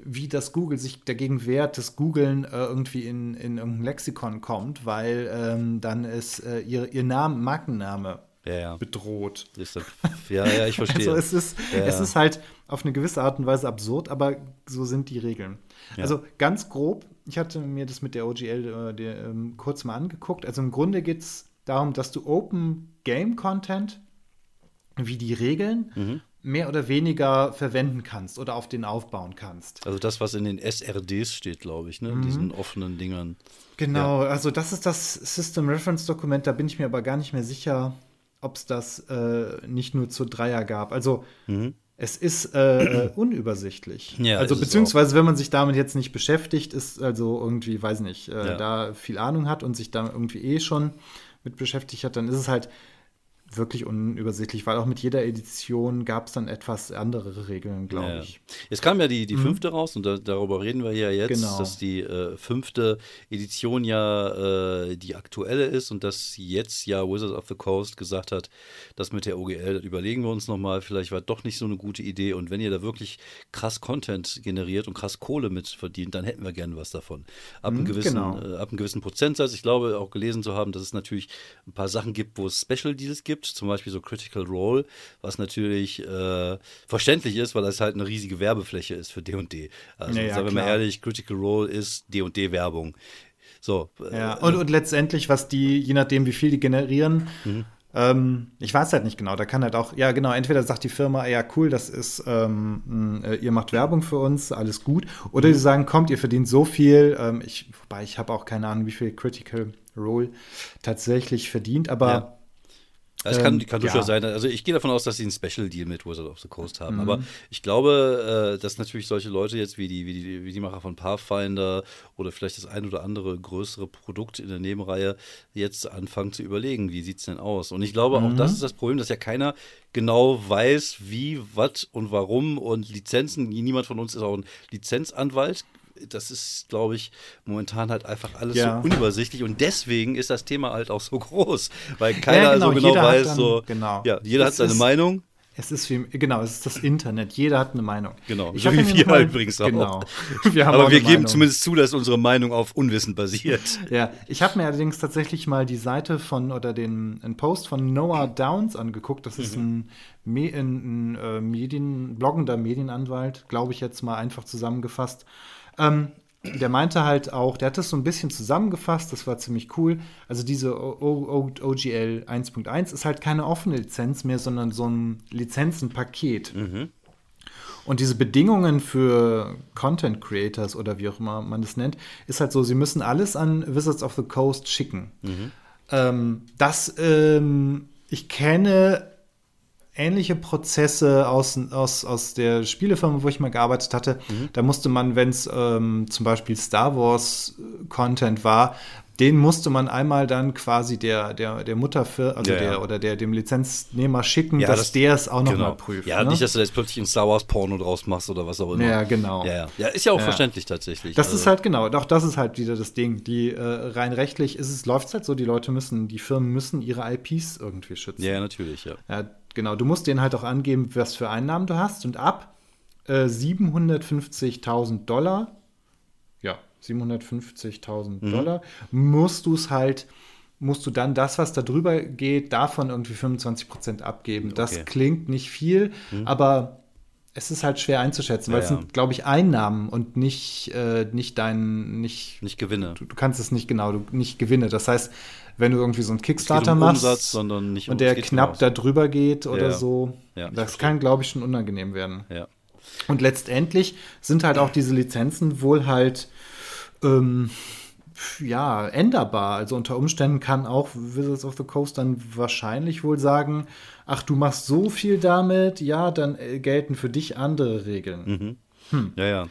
S3: wie das Google sich dagegen wehrt, dass Googlen äh, irgendwie in, in irgendein Lexikon kommt, weil ähm, dann ist äh, ihr, ihr Name, Markenname
S2: ja, ja.
S3: bedroht.
S2: ja, ja, ich verstehe.
S3: also es ist, ja, es ist halt auf eine gewisse Art und Weise absurd, aber so sind die Regeln. Also ganz grob, ich hatte mir das mit der OGL äh, der, ähm, kurz mal angeguckt. Also im Grunde geht es darum, dass du Open Game Content, wie die Regeln, mhm. mehr oder weniger verwenden kannst oder auf den aufbauen kannst.
S2: Also das, was in den SRDs steht, glaube ich, ne? Mhm. diesen offenen Dingern.
S3: Genau, also das ist das System Reference Dokument, da bin ich mir aber gar nicht mehr sicher, ob es das äh, nicht nur zu Dreier gab. Also mhm. es ist äh, äh unübersichtlich. Ja, also beziehungsweise, wenn man sich damit jetzt nicht beschäftigt, ist also irgendwie, weiß nicht, äh, ja. da viel Ahnung hat und sich da irgendwie eh schon mit beschäftigt hat, dann ist es halt wirklich unübersichtlich, weil auch mit jeder Edition gab es dann etwas andere Regeln, glaube ja. ich.
S2: Jetzt kam ja die, die mhm. fünfte raus und da, darüber reden wir ja jetzt, genau. dass die äh, fünfte Edition ja äh, die aktuelle ist und dass jetzt ja Wizards of the Coast gesagt hat, das mit der OGL, das überlegen wir uns nochmal, vielleicht war doch nicht so eine gute Idee und wenn ihr da wirklich krass Content generiert und krass Kohle mit verdient, dann hätten wir gerne was davon. Ab, mhm, einem gewissen, genau. äh, ab einem gewissen Prozentsatz, ich glaube auch gelesen zu haben, dass es natürlich ein paar Sachen gibt, wo es Special Deals gibt, gibt, zum Beispiel so Critical Role, was natürlich äh, verständlich ist, weil das halt eine riesige Werbefläche ist für D&D. Also ja, ja, sagen wir mal ehrlich, Critical Role ist D&D-Werbung. So.
S3: Äh, ja, und, und letztendlich, was die, je nachdem, wie viel die generieren, mhm. Ähm, ich weiß halt nicht genau. Da kann halt auch, ja genau, entweder sagt die Firma, ja cool, das ist, ähm, äh, ihr macht Werbung für uns, alles gut. Oder mhm. sie sagen, kommt, ihr verdient so viel. Ähm, ich, wobei ich habe auch keine Ahnung, wie viel Critical Role tatsächlich verdient, aber ja.
S2: Es kann, ähm, kann durchaus ja. sein. Also ich gehe davon aus, dass sie einen Special Deal mit Wizard of the Coast haben. Mhm. Aber ich glaube, äh, dass natürlich solche Leute jetzt wie die, wie, die, wie die Macher von Pathfinder oder vielleicht das ein oder andere größere Produkt in der Nebenreihe jetzt anfangen zu überlegen, wie sieht es denn aus? Und ich glaube, mhm. auch das ist das Problem, dass ja keiner genau weiß, wie, was und warum und Lizenzen. Niemand von uns ist auch ein Lizenzanwalt das ist, glaube ich, momentan halt einfach alles ja. so unübersichtlich und deswegen ist das Thema halt auch so groß, weil keiner ja, genau, so genau weiß, dann, so,
S3: genau.
S2: ja, jeder es hat seine ist, Meinung.
S3: Es ist wie, genau, es ist das Internet. Jeder hat eine Meinung.
S2: Genau, ich so wie wir mal, übrigens auch. Genau. Wir Aber wir geben Meinung. zumindest zu, dass unsere Meinung auf Unwissen basiert.
S3: Ja, ich habe mir allerdings tatsächlich mal die Seite von oder den einen Post von Noah Downs angeguckt. Das ist mhm. ein, ein, ein, ein äh, Medien, bloggender Medienanwalt, glaube ich jetzt mal einfach zusammengefasst. Ähm, der meinte halt auch, der hat das so ein bisschen zusammengefasst, das war ziemlich cool. Also diese OGL 1.1 ist halt keine offene Lizenz mehr, sondern so ein Lizenzenpaket. Mhm. Und diese Bedingungen für Content Creators oder wie auch immer man das nennt, ist halt so, sie müssen alles an Wizards of the Coast schicken. Mhm. Ähm, das, ähm, ich kenne ähnliche Prozesse aus, aus, aus der Spielefirma, wo ich mal gearbeitet hatte. Mhm. Da musste man, wenn es ähm, zum Beispiel Star Wars äh, Content war, den musste man einmal dann quasi der, der, der Mutterfirma, also ja, der ja. oder der dem Lizenznehmer schicken, ja, dass das, der es auch nochmal genau. prüft.
S2: Ja, ne? nicht, dass du jetzt plötzlich ein Star Wars Porno draus machst oder was auch immer.
S3: Ja, genau.
S2: Ja, ja. ist ja auch verständlich tatsächlich.
S3: Das also. ist halt genau, doch das ist halt wieder das Ding. Die äh, rein rechtlich ist es, läuft es halt so, die Leute müssen, die Firmen müssen ihre IPs irgendwie schützen.
S2: Ja, natürlich, ja.
S3: Genau, du musst denen halt auch angeben, was für Einnahmen du hast und ab äh, 750.000 Dollar, ja, 750.000 mhm. Dollar, musst du es halt, musst du dann das, was da drüber geht, davon irgendwie 25 Prozent abgeben. Okay. Das klingt nicht viel, mhm. aber es ist halt schwer einzuschätzen, weil ja, es sind, glaube ich, Einnahmen und nicht, äh, nicht dein, nicht,
S2: nicht Gewinne.
S3: Du, du, kannst es nicht genau, du, nicht Gewinne. Das heißt, wenn du irgendwie so einen Kickstarter um machst
S2: Umsatz, und
S3: der knapp da drüber geht oder ja. so, ja, das kann, glaube ich, schon unangenehm werden.
S2: Ja.
S3: Und letztendlich sind halt auch diese Lizenzen wohl halt ähm, ja, änderbar. Also unter Umständen kann auch Wizards of the Coast dann wahrscheinlich wohl sagen, ach, du machst so viel damit, ja, dann äh, gelten für dich andere Regeln.
S2: Mhm. Hm. Ja, ja.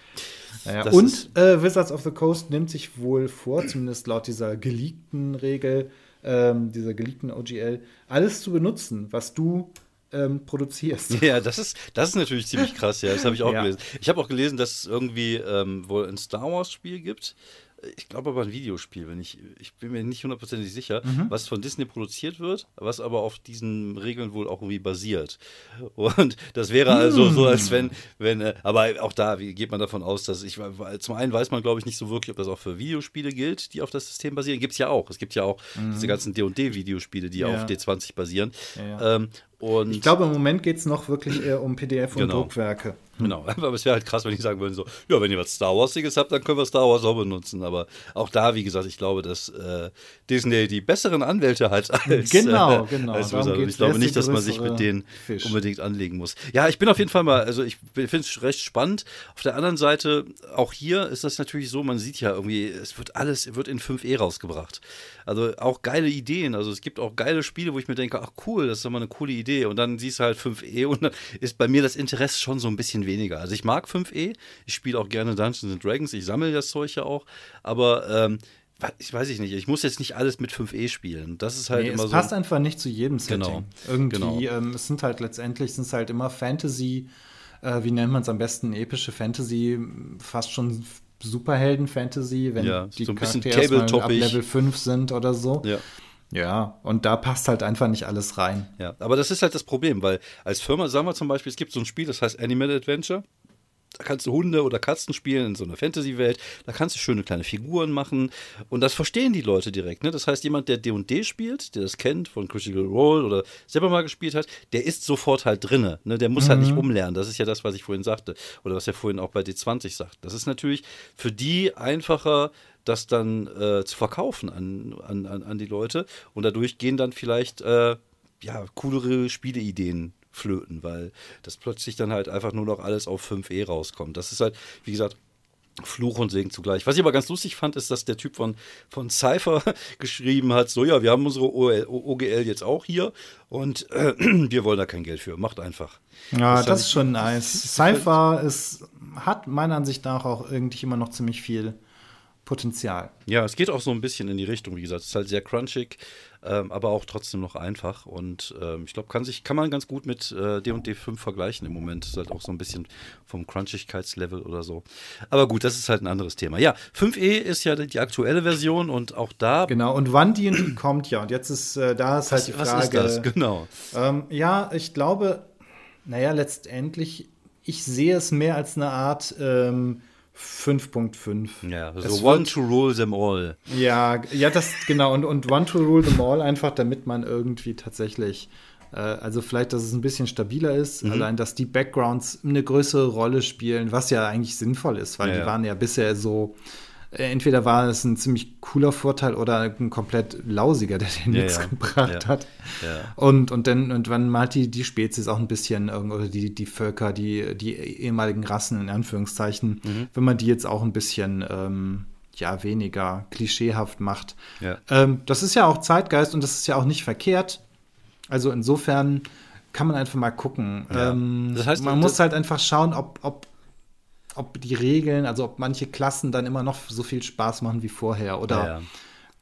S3: Naja, und äh, Wizards of the Coast nimmt sich wohl vor, zumindest laut dieser geleakten Regel, ähm, dieser geleakten OGL, alles zu benutzen, was du ähm, produzierst.
S2: Ja, das ist, das ist natürlich ziemlich krass, ja. Das habe ich auch ja. gelesen. Ich habe auch gelesen, dass es irgendwie ähm, wohl ein Star Wars-Spiel gibt, ich glaube aber ein Videospiel, wenn ich, ich bin mir nicht hundertprozentig sicher, mhm. was von Disney produziert wird, was aber auf diesen Regeln wohl auch irgendwie basiert. Und das wäre also mhm. so, als wenn, wenn, äh, aber auch da geht man davon aus, dass ich, zum einen weiß man, glaube ich, nicht so wirklich, ob das auch für Videospiele gilt, die auf das System basieren. Gibt es ja auch. Es gibt ja auch mhm. diese ganzen D&D-Videospiele, die ja. auf D20 basieren. Ja, ja. Ähm,
S3: und ich glaube, im Moment geht es noch wirklich eher um PDF und genau. Druckwerke.
S2: Genau, aber es wäre halt krass, wenn ich sagen würde, so, ja, wenn ihr was Star Warsiges habt, dann können wir Star Wars auch benutzen. Aber auch da, wie gesagt, ich glaube, dass äh, Disney die besseren Anwälte hat als
S3: Genau, äh, genau.
S2: Als ich glaube nicht, dass man sich mit denen Fisch. unbedingt anlegen muss. Ja, ich bin auf jeden Fall mal, also ich finde es recht spannend. Auf der anderen Seite, auch hier ist das natürlich so, man sieht ja irgendwie, es wird alles, wird in 5e rausgebracht. Also auch geile Ideen. Also es gibt auch geile Spiele, wo ich mir denke, ach cool, das ist doch mal eine coole Idee. Und dann siehst du halt 5e und dann ist bei mir das Interesse schon so ein bisschen weniger. Also ich mag 5e, ich spiele auch gerne Dungeons Dragons, ich sammle das Zeug ja auch, aber ähm, ich weiß ich nicht, ich muss jetzt nicht alles mit 5e spielen. Das ist halt nee, immer
S3: es
S2: so.
S3: passt einfach nicht zu jedem Setting. Genau. Irgendwie, genau. Ähm, es sind halt letztendlich sind halt immer Fantasy, äh, wie nennt man es am besten, epische Fantasy, fast schon Superhelden-Fantasy, wenn
S2: ja,
S3: die
S2: so ein
S3: Charaktere ab Level 5 sind oder so. Ja. Ja, und da passt halt einfach nicht alles rein.
S2: Ja, aber das ist halt das Problem, weil als Firma sagen wir zum Beispiel, es gibt so ein Spiel, das heißt Animal Adventure. Da kannst du Hunde oder Katzen spielen in so einer Fantasy-Welt. Da kannst du schöne kleine Figuren machen. Und das verstehen die Leute direkt. Ne? Das heißt, jemand, der D&D spielt, der das kennt von Critical Role oder selber mal gespielt hat, der ist sofort halt drinne. Ne? Der muss mhm. halt nicht mhm. umlernen. Das ist ja das, was ich vorhin sagte. Oder was er vorhin auch bei D20 sagt. Das ist natürlich für die einfacher, das dann äh, zu verkaufen an, an, an, die Leute. Und dadurch gehen dann vielleicht äh, ja, coolere Spieleideen flöten, weil das plötzlich dann halt einfach nur noch alles auf 5e rauskommt. Das ist halt, wie gesagt, Fluch und Segen zugleich. Was ich aber ganz lustig fand, ist, dass der Typ von, von Cypher geschrieben hat: So, ja, wir haben unsere OL, OGL jetzt auch hier und äh, wir wollen da kein Geld für. Macht einfach.
S3: Ja, das, das ist schon nice. Cypher ist, hat meiner Ansicht nach auch irgendwie immer noch ziemlich viel Potenzial.
S2: Ja, es geht auch so ein bisschen in die Richtung, wie gesagt. Es ist halt sehr crunchig, ähm, aber auch trotzdem noch einfach. Und ähm, ich glaube, kann kann man ganz gut mit äh, D&D 5 vergleichen im Moment. Ist halt auch so ein bisschen vom Crunchigkeitslevel oder so. Aber gut, das ist halt ein anderes Thema. Ja, 5e ist ja die aktuelle Version und auch da.
S3: Genau, und wann die, die kommt, ja. Und jetzt ist, äh, da ist halt die Frage. Was ist das?
S2: Genau.
S3: Ähm, ja, ich glaube, naja, letztendlich, ich sehe es mehr als eine Art. Ähm, 5.5.
S2: Ja, so es one to rule them all.
S3: Ja, ja, das genau und, und one to rule them all einfach, damit man irgendwie tatsächlich äh, also vielleicht, dass es ein bisschen stabiler ist, mhm. allein, dass die Backgrounds eine größere Rolle spielen, was ja eigentlich sinnvoll ist, weil ja, die ja. waren ja bisher so entweder war es ein ziemlich cooler Vorteil oder ein komplett lausiger, der den ja, nichts ja. gebracht ja. hat. Und, und dann, und wenn mal die, die Spezies auch ein bisschen, oder die, die Völker, die, die ehemaligen Rassen in Anführungszeichen, mhm. wenn man die jetzt auch ein bisschen ähm, ja, weniger klischeehaft macht. Ähm, das ist ja auch Zeitgeist und das ist ja auch nicht verkehrt. Also insofern kann man einfach mal gucken. Ähm, das heißt, man muss halt einfach schauen, ob, ob ob die Regeln, also ob manche Klassen dann immer noch so viel Spaß machen wie vorher oder ja, ja.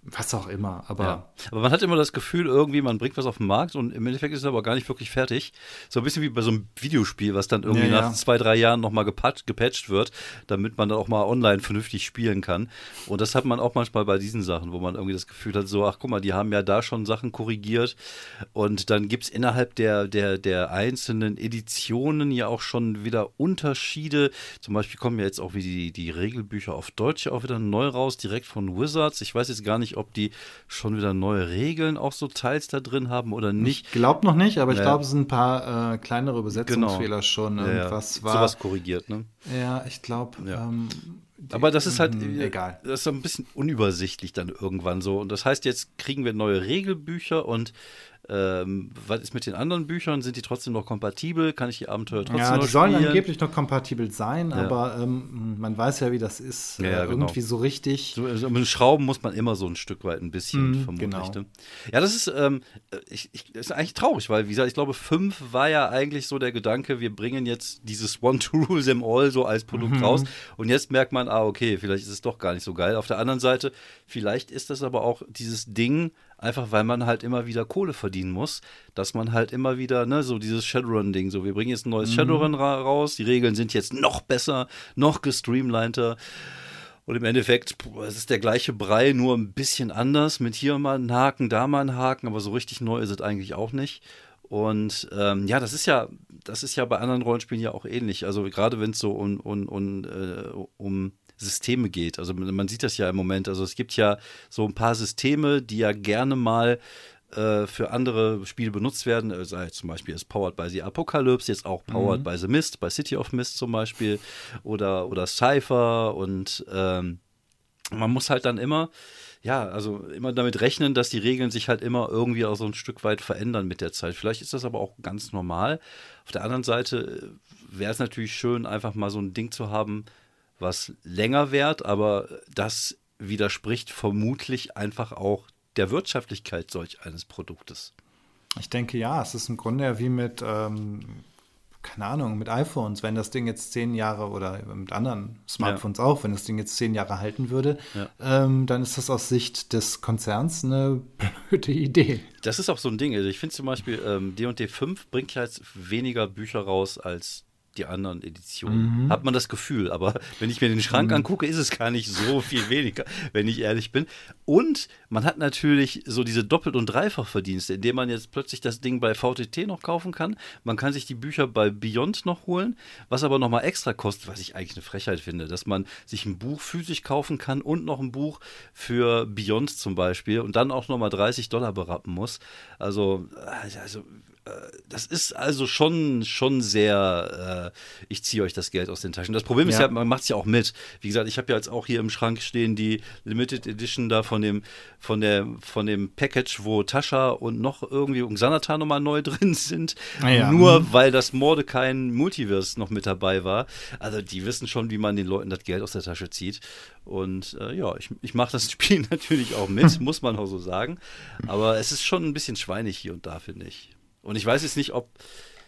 S3: Was auch immer, aber. Ja.
S2: Aber man hat immer das Gefühl, irgendwie, man bringt was auf den Markt und im Endeffekt ist es aber gar nicht wirklich fertig. So ein bisschen wie bei so einem Videospiel, was dann irgendwie ja, nach ja. zwei, drei Jahren nochmal gepatcht wird, damit man dann auch mal online vernünftig spielen kann. Und das hat man auch manchmal bei diesen Sachen, wo man irgendwie das Gefühl hat, so, ach guck mal, die haben ja da schon Sachen korrigiert. Und dann gibt es innerhalb der, der, der einzelnen Editionen ja auch schon wieder Unterschiede. Zum Beispiel kommen ja jetzt auch wie die, die Regelbücher auf Deutsch auch wieder neu raus, direkt von Wizards. Ich weiß jetzt gar nicht, ob die schon wieder neue Regeln auch so teils da drin haben oder nicht.
S3: Ich glaube noch nicht, aber ich glaube, es sind ein paar äh, kleinere Übersetzungsfehler genau. schon. Irgendwas ja,
S2: war. Sowas korrigiert, ne?
S3: Ja, ich glaube. Ja. Ähm,
S2: aber das ist halt mh, egal. Das ist ein bisschen unübersichtlich dann irgendwann so. Und das heißt, jetzt kriegen wir neue Regelbücher und ähm, was ist mit den anderen Büchern? Sind die trotzdem noch kompatibel? Kann ich die Abenteuer trotzdem ja,
S3: noch
S2: die sollen
S3: angeblich noch kompatibel sein, ja. aber ähm, man weiß ja, wie das ist. Ja, ja, äh, irgendwie genau. so richtig.
S2: So, also mit Schrauben muss man immer so ein Stück weit ein bisschen mm, vermutlich. Genau. Ne? Ja, das ist, ähm, ich, ich, ist eigentlich traurig, weil, wie gesagt, ich glaube, fünf war ja eigentlich so der Gedanke, wir bringen jetzt dieses One to Rule them all so als Produkt mhm. raus. Und jetzt merkt man, ah, okay, vielleicht ist es doch gar nicht so geil. Auf der anderen Seite, vielleicht ist das aber auch dieses Ding, einfach weil man halt immer wieder Kohle verdienen muss, dass man halt immer wieder, ne, so dieses Shadowrun-Ding, so wir bringen jetzt ein neues mhm. Shadowrun ra raus, die Regeln sind jetzt noch besser, noch gestreamliner. Und im Endeffekt, es ist der gleiche Brei, nur ein bisschen anders, mit hier mal einen Haken, da mal einen Haken, aber so richtig neu ist es eigentlich auch nicht. Und ähm, ja, das ist ja, das ist ja bei anderen Rollenspielen ja auch ähnlich. Also gerade wenn es so um, um, um, äh, um Systeme geht. Also man sieht das ja im Moment. Also es gibt ja so ein paar Systeme, die ja gerne mal äh, für andere Spiele benutzt werden. Also zum Beispiel ist Powered by the Apocalypse, jetzt auch Powered mhm. by the Mist, bei City of Mist zum Beispiel oder, oder Cypher und ähm, man muss halt dann immer ja, also immer damit rechnen, dass die Regeln sich halt immer irgendwie auch so ein Stück weit verändern mit der Zeit. Vielleicht ist das aber auch ganz normal. Auf der anderen Seite äh, wäre es natürlich schön, einfach mal so ein Ding zu haben, was länger währt, aber das widerspricht vermutlich einfach auch der Wirtschaftlichkeit solch eines Produktes.
S3: Ich denke ja, es ist im Grunde ja wie mit, ähm, keine Ahnung, mit iPhones. Wenn das Ding jetzt zehn Jahre oder mit anderen Smartphones ja. auch, wenn das Ding jetzt zehn Jahre halten würde, ja. ähm, dann ist das aus Sicht des Konzerns eine blöde Idee.
S2: Das ist auch so ein Ding. Also ich finde zum Beispiel, ähm, D&D 5 bringt ja jetzt weniger Bücher raus als die anderen Editionen. Mhm. Hat man das Gefühl, aber wenn ich mir den Schrank mhm. angucke, ist es gar nicht so viel weniger, wenn ich ehrlich bin. Und man hat natürlich so diese Doppelt- und Dreifachverdienste, indem man jetzt plötzlich das Ding bei VTT noch kaufen kann. Man kann sich die Bücher bei Beyond noch holen, was aber nochmal extra kostet, was ich eigentlich eine Frechheit finde, dass man sich ein Buch physisch kaufen kann und noch ein Buch für Beyond zum Beispiel und dann auch nochmal 30 Dollar berappen muss. Also, also das ist also schon, schon sehr, äh, ich ziehe euch das Geld aus den Taschen. Das Problem ist ja, man macht es ja auch mit. Wie gesagt, ich habe ja jetzt auch hier im Schrank stehen die Limited Edition da von dem, von der, von dem Package, wo Tascha und noch irgendwie Xanatar nochmal neu drin sind. Ah ja. Nur mhm. weil das Mordecai Multiverse noch mit dabei war. Also die wissen schon, wie man den Leuten das Geld aus der Tasche zieht. Und äh, ja, ich, ich mache das Spiel natürlich auch mit, muss man auch so sagen. Aber es ist schon ein bisschen schweinig hier und da, finde ich. Und ich weiß jetzt nicht, ob,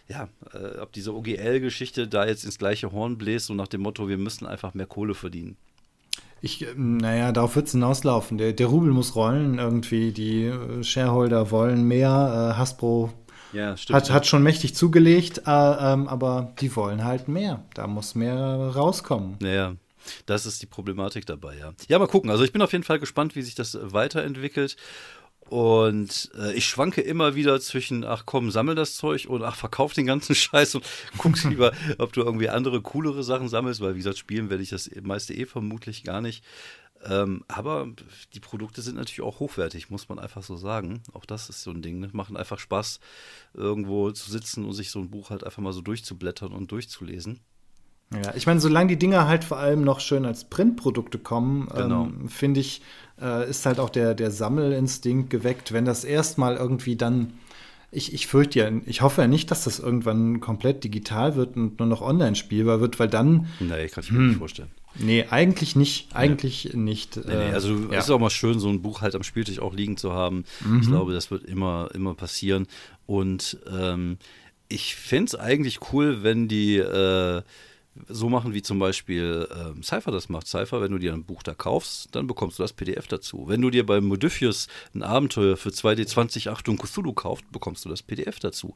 S2: ja, äh, ob diese OGL-Geschichte da jetzt ins gleiche Horn bläst, so nach dem Motto, wir müssen einfach mehr Kohle verdienen.
S3: Ich, ähm, naja, darauf wird es hinauslaufen. Der, der Rubel muss rollen irgendwie. Die äh, Shareholder wollen mehr. Äh, Hasbro ja, hat, hat schon mächtig zugelegt, äh, ähm, aber die wollen halt mehr. Da muss mehr rauskommen.
S2: Naja, das ist die Problematik dabei, ja. Ja, mal gucken. Also ich bin auf jeden Fall gespannt, wie sich das weiterentwickelt. Und äh, ich schwanke immer wieder zwischen, ach komm, sammel das Zeug und ach, verkauf den ganzen Scheiß und guckst lieber, ob du irgendwie andere, coolere Sachen sammelst, weil wie gesagt, spielen werde ich das meiste eh vermutlich gar nicht. Ähm, aber die Produkte sind natürlich auch hochwertig, muss man einfach so sagen. Auch das ist so ein Ding. Ne? Machen einfach Spaß, irgendwo zu sitzen und sich so ein Buch halt einfach mal so durchzublättern und durchzulesen.
S3: Ja, ich meine, solange die Dinger halt vor allem noch schön als Printprodukte kommen, genau. ähm, finde ich, äh, ist halt auch der, der Sammelinstinkt geweckt. Wenn das erstmal irgendwie dann, ich, ich fürchte ja, ich hoffe ja nicht, dass das irgendwann komplett digital wird und nur noch online spielbar wird, weil dann.
S2: Nee, kann ich mir hm, nicht vorstellen.
S3: Nee, eigentlich nicht. Eigentlich nee. nicht.
S2: Nee, nee, also äh, es ist auch mal schön, so ein Buch halt am Spieltisch auch liegen zu haben. Mhm. Ich glaube, das wird immer, immer passieren. Und ähm, ich fände es eigentlich cool, wenn die äh, so machen, wie zum Beispiel ähm, Cypher das macht. Cypher, wenn du dir ein Buch da kaufst, dann bekommst du das PDF dazu. Wenn du dir bei Modiphius ein Abenteuer für 2D20 Achtung Cthulhu kaufst, bekommst du das PDF dazu.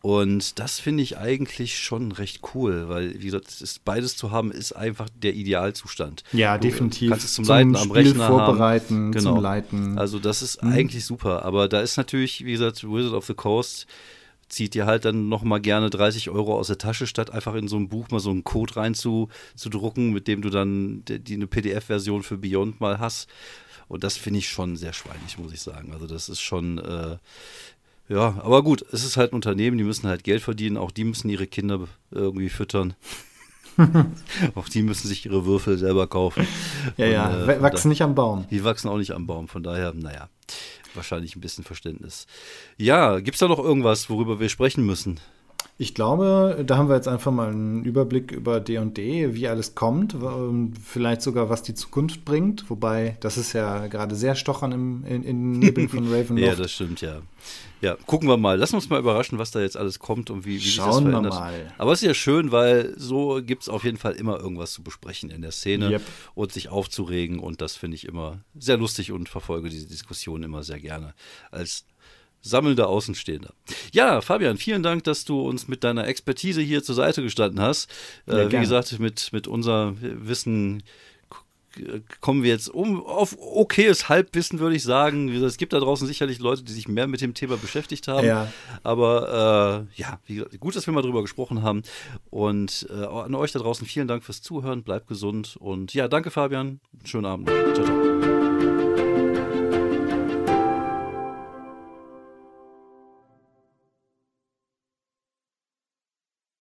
S2: Und das finde ich eigentlich schon recht cool, weil, wie gesagt, ist, beides zu haben, ist einfach der Idealzustand.
S3: Ja, du definitiv.
S2: Kannst es zum, zum Leiten am Spiel Rechner
S3: vorbereiten,
S2: haben.
S3: Genau. zum Leiten.
S2: Also das ist mhm. eigentlich super. Aber da ist natürlich, wie gesagt, Wizard of the Coast zieht dir halt dann nochmal gerne 30 Euro aus der Tasche, statt einfach in so ein Buch mal so einen Code reinzudrucken, mit dem du dann die, die eine PDF-Version für Beyond mal hast. Und das finde ich schon sehr schweinig, muss ich sagen. Also das ist schon, äh, ja, aber gut, es ist halt ein Unternehmen, die müssen halt Geld verdienen, auch die müssen ihre Kinder irgendwie füttern. auch die müssen sich ihre Würfel selber kaufen.
S3: Ja, Und, ja, äh, wachsen nicht am Baum.
S2: Die wachsen auch nicht am Baum, von daher, naja. Wahrscheinlich ein bisschen Verständnis. Ja, gibt es da noch irgendwas, worüber wir sprechen müssen?
S3: Ich glaube, da haben wir jetzt einfach mal einen Überblick über D&D, wie alles kommt, vielleicht sogar, was die Zukunft bringt. Wobei, das ist ja gerade sehr stochern im, in, in Nebeln von Ravenloft.
S2: ja, das stimmt, ja. Ja, gucken wir mal. Lass uns mal überraschen, was da jetzt alles kommt und wie, wie sich das verändert. Wir mal. Aber es ist ja schön, weil so gibt es auf jeden Fall immer irgendwas zu besprechen in der Szene yep. und sich aufzuregen. Und das finde ich immer sehr lustig und verfolge diese Diskussion immer sehr gerne als sammelnder Außenstehender. Ja, Fabian, vielen Dank, dass du uns mit deiner Expertise hier zur Seite gestanden hast. Ja, äh, wie gesagt, mit, mit unser Wissen kommen wir jetzt um auf okayes Halbwissen, würde ich sagen. Es gibt da draußen sicherlich Leute, die sich mehr mit dem Thema beschäftigt haben. Ja. Aber äh, ja, wie, gut, dass wir mal drüber gesprochen haben. Und äh, an euch da draußen vielen Dank fürs Zuhören. Bleibt gesund. Und ja, danke, Fabian. Schönen Abend. Ciao, ciao.